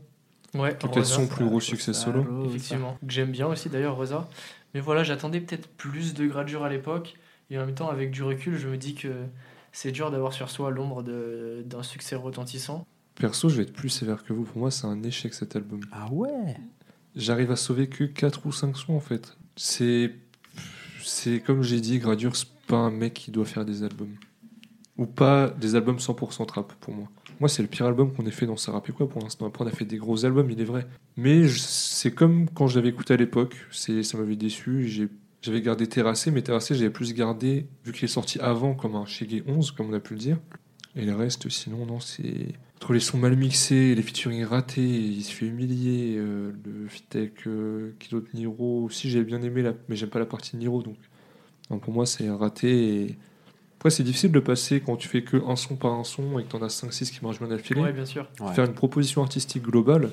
Ouais, qui Rosa, son plus gros succès solo. effectivement. Que j'aime bien aussi d'ailleurs, Rosa. Mais voilà, j'attendais peut-être plus de gradure à l'époque. Et en même temps, avec du recul, je me dis que c'est dur d'avoir sur soi l'ombre de- d'un succès retentissant. Perso, je vais être plus sévère que vous. Pour moi, c'est un échec cet album. Ah ouais J'arrive à sauver que 4 ou 5 sons en fait. C'est. C'est comme j'ai dit, Gradure, c'est pas un mec qui doit faire des albums. Ou pas des albums 100% trap pour moi. Moi, c'est le pire album qu'on ait fait dans Ça Rap et quoi pour l'instant. Après, on a fait des gros albums, il est vrai. Mais c'est comme quand je l'avais écouté à l'époque. Ça m'avait déçu. J'ai, j'avais gardé Terrassé, mais Terrassé, j'avais plus gardé, vu qu'il est sorti avant, comme un Shaggy 11, comme on a pu le dire. Et le reste, sinon, non, c'est. Entre les sons mal mixés, les featuring ratés, il se fait humilier. euh, le feat avec euh, Niro aussi, j'avais bien aimé, la... mais j'aime pas la partie de Niro. Donc, pour moi, c'est raté. Après, c'est difficile de passer quand tu fais que un son par un son et que t'en as 5-6 qui marchent bien d'affilée. Ouais, bien sûr. Ouais. Faire une proposition artistique globale.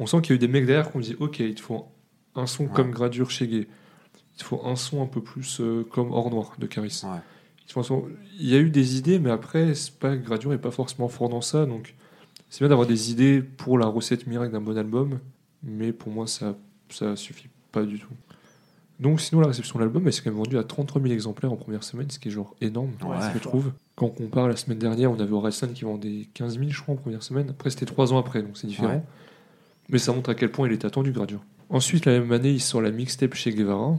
On sent qu'il y a eu des mecs derrière qui ont dit Ok, il te faut un son Ouais. comme Gradure chez Gay. Il te faut un son un peu plus euh, comme Hors Noir de Caris. Ouais. Il son- y a eu des idées, mais après, c'est pas Gradure n'est pas forcément fort dans ça. Donc, c'est bien d'avoir des idées pour la recette miracle d'un bon album, mais pour moi, ça, ça suffit pas du tout. Donc, sinon, la réception de l'album, elle s'est quand même vendue à 33 000 exemplaires en première semaine, ce qui est genre énorme, Ouais, je trouve. Quand on compare la semaine dernière, on avait Orelsan qui vendait 15 000, je crois, en première semaine. Après, c'était trois ans après, donc c'est différent. Ouais. Mais ça montre à quel point il était attendu, Gradure. Ensuite, la même année, il sort la mixtape chez Guevara.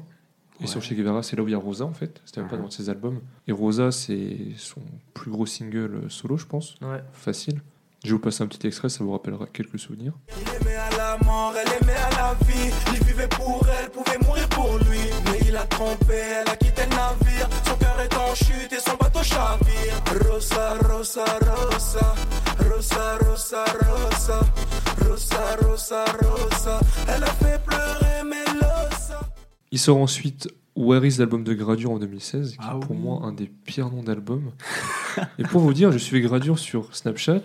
Et Ouais. sur chez Guevara, c'est là où il y a Rosa, en fait. C'était même pas Mhm. dans ses albums. Et Rosa, c'est son plus gros single solo, je pense. Ouais. Facile. Je vais vous passer un petit extrait, ça vous rappellera quelques souvenirs. Il aimait à la mort, elle aimait à la vie. Il vivait pour elle, pouvait mourir pour lui. Mais il a trompé, elle a quitté le navire. Son cœur est en chute et son bateau chavire. Rosa, Rosa, Rosa. Rosa, Rosa, Rosa. Rosa, Rosa, Rosa. Elle a fait pleurer Melosa. Il sort ensuite Where is l'album de Gradure en 2016, qui Ah est pour oui. moi un des pires noms d'album. et pour vous dire, je suivais Gradure sur Snapchat.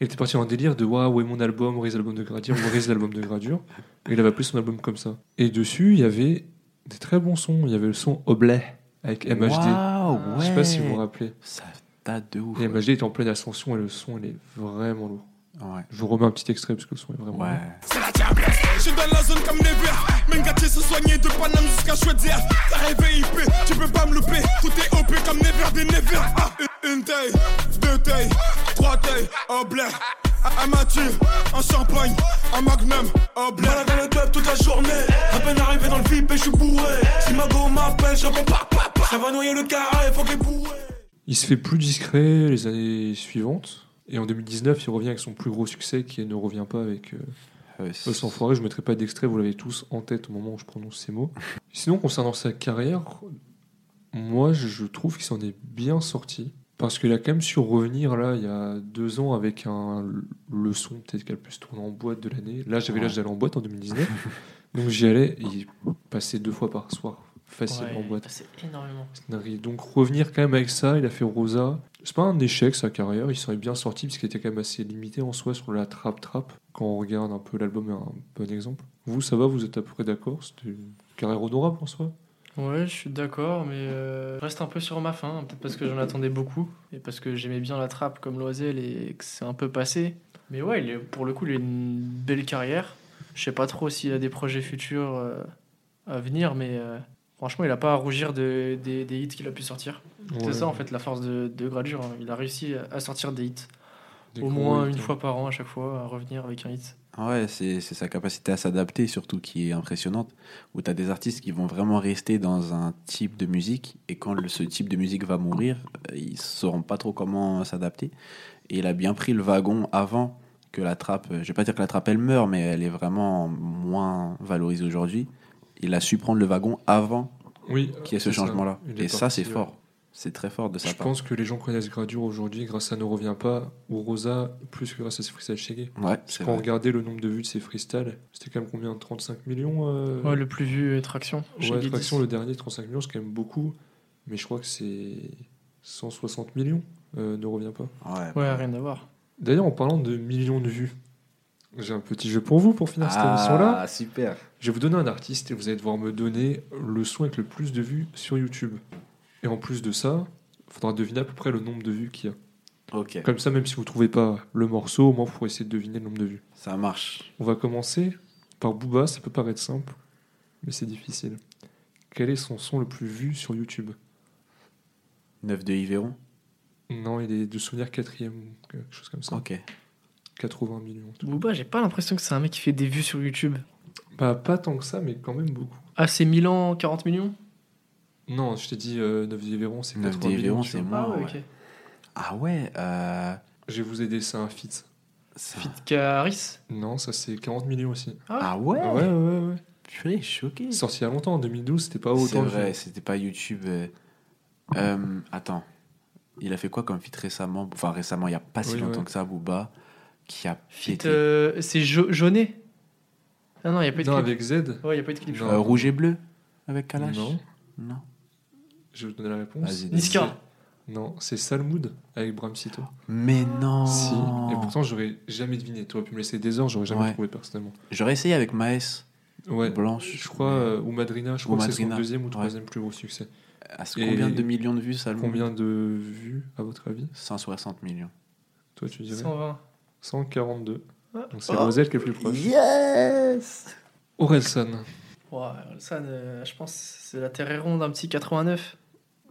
Il était parti en délire de Waouh, où est mon album, Where is l'album de Gradure, Where is l'album de Gradure. Et il avait appelé son album comme ça. Et dessus, il y avait des très bons sons. Il y avait le son Oblet avec MHD. Waouh, Je sais pas si vous vous ouais. rappelez. Ça date de ouf. Et ouais. MHD est en pleine ascension et le son, il est vraiment lourd. Ouais. Je vous remets un petit extrait parce que le son est vraiment Ouais. lourd. C'est la diablesse. Je suis dans la zone comme Never. Mengati se soigner de Paname jusqu'à Chouedzière. T'as rêvé IP, tu peux pas me louper. Tout est OP comme Never des Never. Ah, une taille, deux tailles, trois tailles, au blé. Un Mathieu, un champagne, un magnum, au blé. Malade dans le club toute la journée. À peine arrivé dans le VIP et je suis bourré. Si ma go m'appelle, je réponds pas, pas, pas. Ça va noyer le carré, faut. Il se fait plus discret les années suivantes. Et en 2019, il revient avec son plus gros succès qui ne revient pas avec euh, Ouais, Euh, sans foirer, je ne mettrai pas d'extrait, vous l'avez tous en tête au moment où je prononce ces mots. *laughs* Sinon, concernant sa carrière, moi je trouve qu'il s'en est bien sorti. Parce qu'il a quand même su revenir là il y a deux ans avec un le son peut-être qu'elle peut se tourner en boîte de l'année. Là j'avais Ouais. l'âge d'aller en boîte en 2019. *laughs* donc j'y allais et il passait deux fois par soir facilement en boîte. C'est énormément. Donc revenir quand même avec ça, il a fait Rosa. C'est pas un échec sa carrière, il s'en est bien sorti parce qu'il était quand même assez limité en soi sur la trap trap. Quand on regarde un peu l'album, est un bon exemple. Vous, ça va, vous êtes à peu près d'accord? C'était une carrière honorable en soi? Ouais, je suis d'accord, mais euh, je reste un peu sur ma faim, peut-être parce que j'en attendais beaucoup, et parce que j'aimais bien la trappe comme Loisel et que c'est un peu passé. Mais ouais, il est- pour le coup, il a une belle carrière. Je sais pas trop s'il a des projets futurs euh, à venir, mais euh, franchement, il a pas à rougir de- des, des hits qu'il a pu sortir. Ouais. C'est ça, en fait, la force de, de Gradure. hein. Il a réussi à- sortir des hits. Des Au moins hits, une fois par an, à chaque fois, à revenir avec un hit. Ouais, c'est sa capacité à s'adapter surtout qui est impressionnante. Où tu as des artistes qui vont vraiment rester dans un type de musique et quand le- ce type de musique va mourir, euh, ils sauront pas trop comment s'adapter. Et il a bien pris le wagon avant que la trappe, euh, je vais pas dire que la trappe elle meurt, mais elle est vraiment moins valorisée aujourd'hui. Il a su prendre le wagon avant Oui, qu'il y ait ce changement-là. Et ça, c'est fort. C'est très fort de sa Je part. pense que les gens connaissent Gradure aujourd'hui grâce à Ne Revient pas ou Rosa, plus que grâce à ses freestyles Shaggy. Ouais, Parce c'est que quand on vrai. regardait le nombre de vues de ses freestyles, c'était quand même combien 35 millions euh, Ouais, le plus vu est Traction. chez Ouais. Traction, le dernier, 35 millions, c'est quand même beaucoup. Mais je crois que c'est 160 millions, euh, ne revient pas. Ouais, Ouais, rien à voir. D'ailleurs, en parlant de millions de vues, j'ai un petit jeu pour vous pour finir cette émission-là. Ah, super. Je vais vous donner un artiste et vous allez devoir me donner le son avec le plus de vues sur YouTube. Et en plus de ça, il faudra deviner à peu près le nombre de vues qu'il y a. Ok, Comme ça, même si vous ne trouvez pas le morceau, au moins vous pourrez essayer de deviner le nombre de vues. ça marche. On va commencer par Booba, ça peut paraître simple, mais c'est difficile. Quel est son son le plus vu sur YouTube? 9 de Yveron. Non, il est de souvenir quatrième ou quelque chose comme ça. Ok. 80 millions. tout. Booba, j'ai pas l'impression que c'est un mec qui fait des vues sur YouTube. Bah, pas tant que ça, mais quand même beaucoup. Ah, c'est Milan, 40 millions? Non, je t'ai dit euh, 9 d'Yveron, c'est 9 80 millions. d'Yveron, tu c'est moins. Ah ouais, ouais. Ah ouais, euh, Je vais vous aider, c'est un ça- Fit Caris Non, ça c'est 40 millions aussi. Ah ouais, Ouais, ouais, ouais. Purée, je suis choqué. Sorti il y a longtemps, en 2012, c'était pas C'est autant de vrai, vues. c'était pas YouTube. euh, euh, attends, il a fait quoi comme feat récemment? Enfin récemment, il y a pas si Oui, longtemps ouais. que ça, Booba, qui a Fit, euh, c'est jo Jaunet Ah non, il n'y a pas eu de Non, clip. avec Z Ouais, il n'y a pas eu de clip. je Non. crois. Euh, Rouge et bleu avec Kalash Non, Non. Je vais vous donner la réponse. Niska. Non, c'est Salmoud avec Bram Sito. Mais non. Si, et pourtant j'aurais jamais deviné. Tu aurais pu me laisser des heures, j'aurais jamais Ouais. trouvé personnellement. J'aurais essayé avec Maes Ouais, Blanche. je crois, euh, ou Madrina, je Ou crois que c'est son Madrina, deuxième ou ouais. troisième plus gros succès. À ce Et combien de millions de vues ça le Combien de vues, à votre avis? 160 millions. Toi, tu dirais? 120. 142. Ah. Donc c'est Roselle qui est le plus proche. Yes Orelsan. Ouais, ça, euh, je pense que c'est la terre est ronde, un petit 89.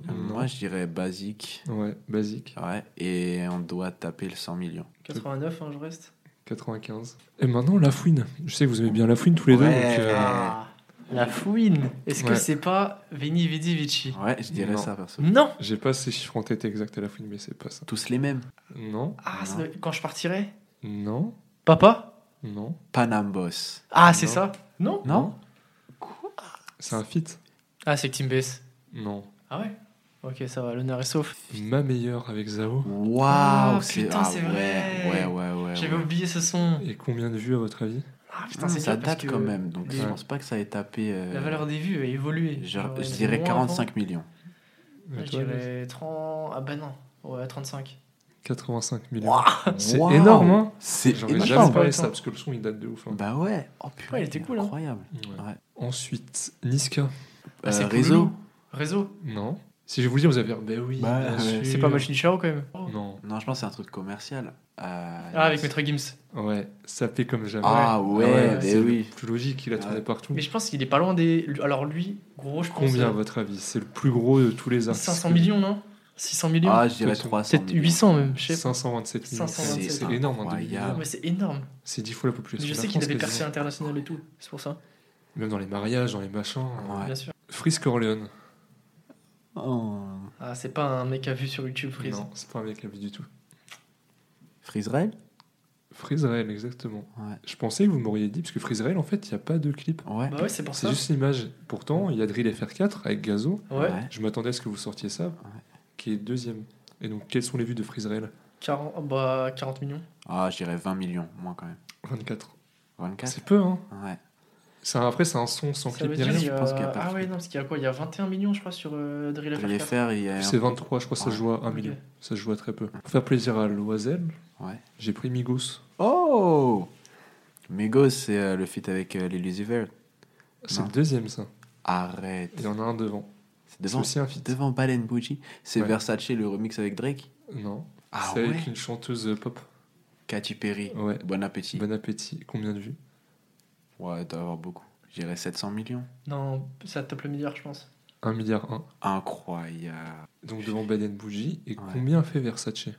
Moi, je dirais basique. Ouais, basique. Ouais, et on doit taper le 100 millions. 89, hein, je reste. 95. Et maintenant, La Fouine. Je sais que vous aimez bien La Fouine tous les deux. Ouais. donc, euh, Ah. La fouine. Est-ce que Ouais. c'est pas Veni Vidi Vici Ouais, je dirais Non. ça, perso. Non J'ai pas ces chiffres en tête exacts à la fouine, mais c'est pas ça. Tous les mêmes. Non, Ah, ça Non. doit- quand je partirai non, Papa? Non. Panam Boss. Ah, c'est Non. ça? Non Non C'est un feat Ah, c'est Team Bass. Non. Ah ouais? Ok, ça va, l'honneur est sauf. Ma meilleure avec Zao. Waouh, Ah, c'est putain, ah, c'est ouais, vrai. Ouais, ouais, ouais. J'avais ouais. oublié ce son. Et combien de vues à votre avis? Ah, putain, c'est ça date quand même, donc je pense pas que ça ait tapé. euh, La valeur des vues a évolué. je, dirais avait moins 45 millions. avant. Et Je dirais 30. Ah bah non. Ouais, 35. 85 millions. C'est Waouh. énorme, hein C'est J'aurais énorme. jamais parlé ça parce que le son il date de ouf. hein. Bah ouais. Oh putain, Ouais, il était cool, hein. Incroyable. Ouais. Ouais. Ensuite, Niska. Ah, c'est Euh, réseau Réseau Non. Si je vous le dis, vous allez dire, ben oui. Bah, ouais. C'est pas Machine Chao quand même Non. Non, je pense que c'est un truc commercial. Euh, Ah, avec Maître Gims. Ouais, ça fait comme jamais. Ah ouais, Ah mais c'est oui. plus logique, il a tourné Ouais. partout. Mais je pense qu'il est pas loin des. Alors lui, gros, je pense. Combien, à euh, votre avis? C'est le plus gros de tous les artistes. 500 millions, non? 600 millions? Ah, je dirais Peut-être 300 Peut-être millions. 800 même, je sais pas. 527 millions. 527. C'est énorme, hein. Mais c'est énorme. C'est 10 fois la Mais population. je de la sais qu'il avait percé international et tout. C'est pour ça. Même dans les mariages, dans les machins. Ouais. Bien sûr. Freeze Corleone. Oh. Ah, c'est pas un mec à vue sur YouTube, Freeze. Non, c'est pas un mec à vie du tout. Freezerail Freeze Rail, exactement. Ouais. Je pensais que vous m'auriez dit, parce que Freeze Rail, en fait, il n'y a pas de clip. Ouais. Bah ouais, c'est pour C'est ça. juste l'image. Pourtant, il y a Drill FR4 avec Gazo. Ouais. Je m'attendais à ce que vous sortiez ça, qui est deuxième. Et donc, quelles sont les vues de Freeze Rail? 40, bah, 40 millions. Ah, je dirais 20 millions, moins quand même. 24. 24 C'est peu, hein Ouais. C'est un- Après, c'est un son sans Ça clip ni rien. je pense qu'il y a pas Ah ouais, non, parce qu'il y a quoi Il y a 21 millions, je crois, sur euh, Drill Pour les FR4. faire, il y a. C'est 23, je crois ça se joue à 1 Ok. million. Ça se joue à très peu. Pour faire plaisir à Loisel, Ouais. j'ai pris Migos. Oh Migos, c'est euh, le feat avec euh, les Lucifer. C'est le deuxième, ça. Arrête. Il y en a un devant. C'est C'est devant, aussi un feat. devant Balen Bougie. C'est Ouais. Versace, le remix avec Drake. Non. Ah c'est ouais avec une chanteuse pop. Katy Perry. Ouais. Bon appétit. Bon appétit. Combien de vues? Ouais, il doit y avoir beaucoup. Je dirais 700 millions. Non, ça tape le milliard, je pense. 1 milliard 1. Incroyable. Donc devant Baleine Bougie. Et Ouais. combien fait Versace?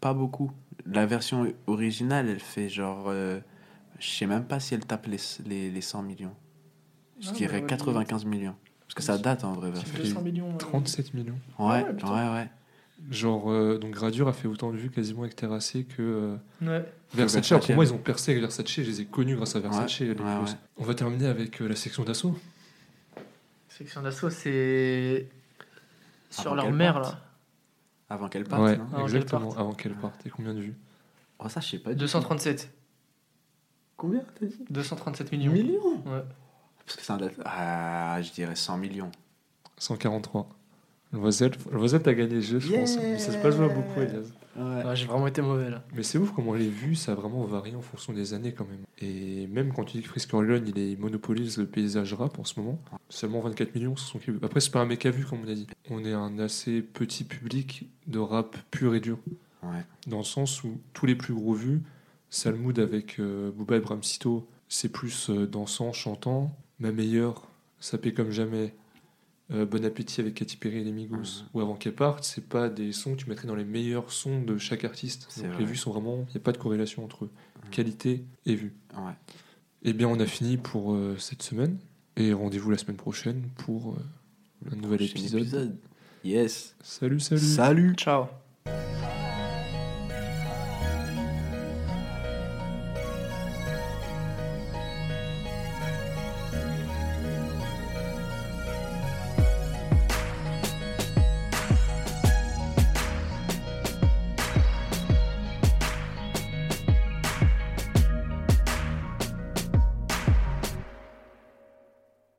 Pas beaucoup. La version originale, elle fait genre. euh, je sais même pas si elle tape les, les, les 100 millions. Je Ah, dirais bah, 95 millions. Parce que ça date en vrai. Versace. 200 millions. ouais. 37 millions. Ouais, ouais, ouais, ouais. Genre, euh, donc Gradure a fait autant de vues quasiment avec Terrassé que euh, Ouais. Versace. Versace. Alors, pour moi, ils ont percé avec Versace. Je les ai connus grâce à Versace. Ouais, les ouais, Migos. ouais. On va terminer avec euh, la section d'assaut. Section d'assaut, c'est. Sur Avant leur mère, parte. là. Avant qu'elle parte, ouais, non Avant qu'elle exactement. parte. Avant qu'elle parte. Et combien de vues Oh, ça, je sais pas. du tout. 237. Combien t'as dit 237 millions. Millions Ouais. Parce que c'est un date. Ah, je dirais 100 millions. 143. Loisel, Loisel t'as gagné le jeu, je pense. Mais ça se passe pas beaucoup, Elias. Ouais. Ouais, j'ai vraiment été mauvais là. Mais c'est ouf comment les vues, ça a vraiment varié en fonction des années quand même. Et même quand tu dis que Frisk Corleone, il est- monopolise le paysage rap en ce moment, seulement 24 millions sur son clip. Après, c'est pas un mec à vue, comme on a dit. On est un assez petit public de rap pur et dur. Ouais. Dans le sens où tous les plus gros vues, Salmoud avec euh, Booba et Bramsito, c'est plus euh, dansant, chantant. Ma meilleure, ça paie comme jamais. Euh, bon appétit avec Katy Perry et les Migos. Mhm. Ou avant qu'elle parte, c'est pas des sons que tu mettrais dans les meilleurs sons de chaque artiste. C'est Donc vrai. les vues sont vraiment, il n'y a pas de corrélation entre qualité et vue. Ouais. Eh bien, on a fini pour euh, cette semaine. Et rendez-vous la semaine prochaine pour euh, un nouvel Prochain épisode. Yes. Salut, salut. Salut. Ciao.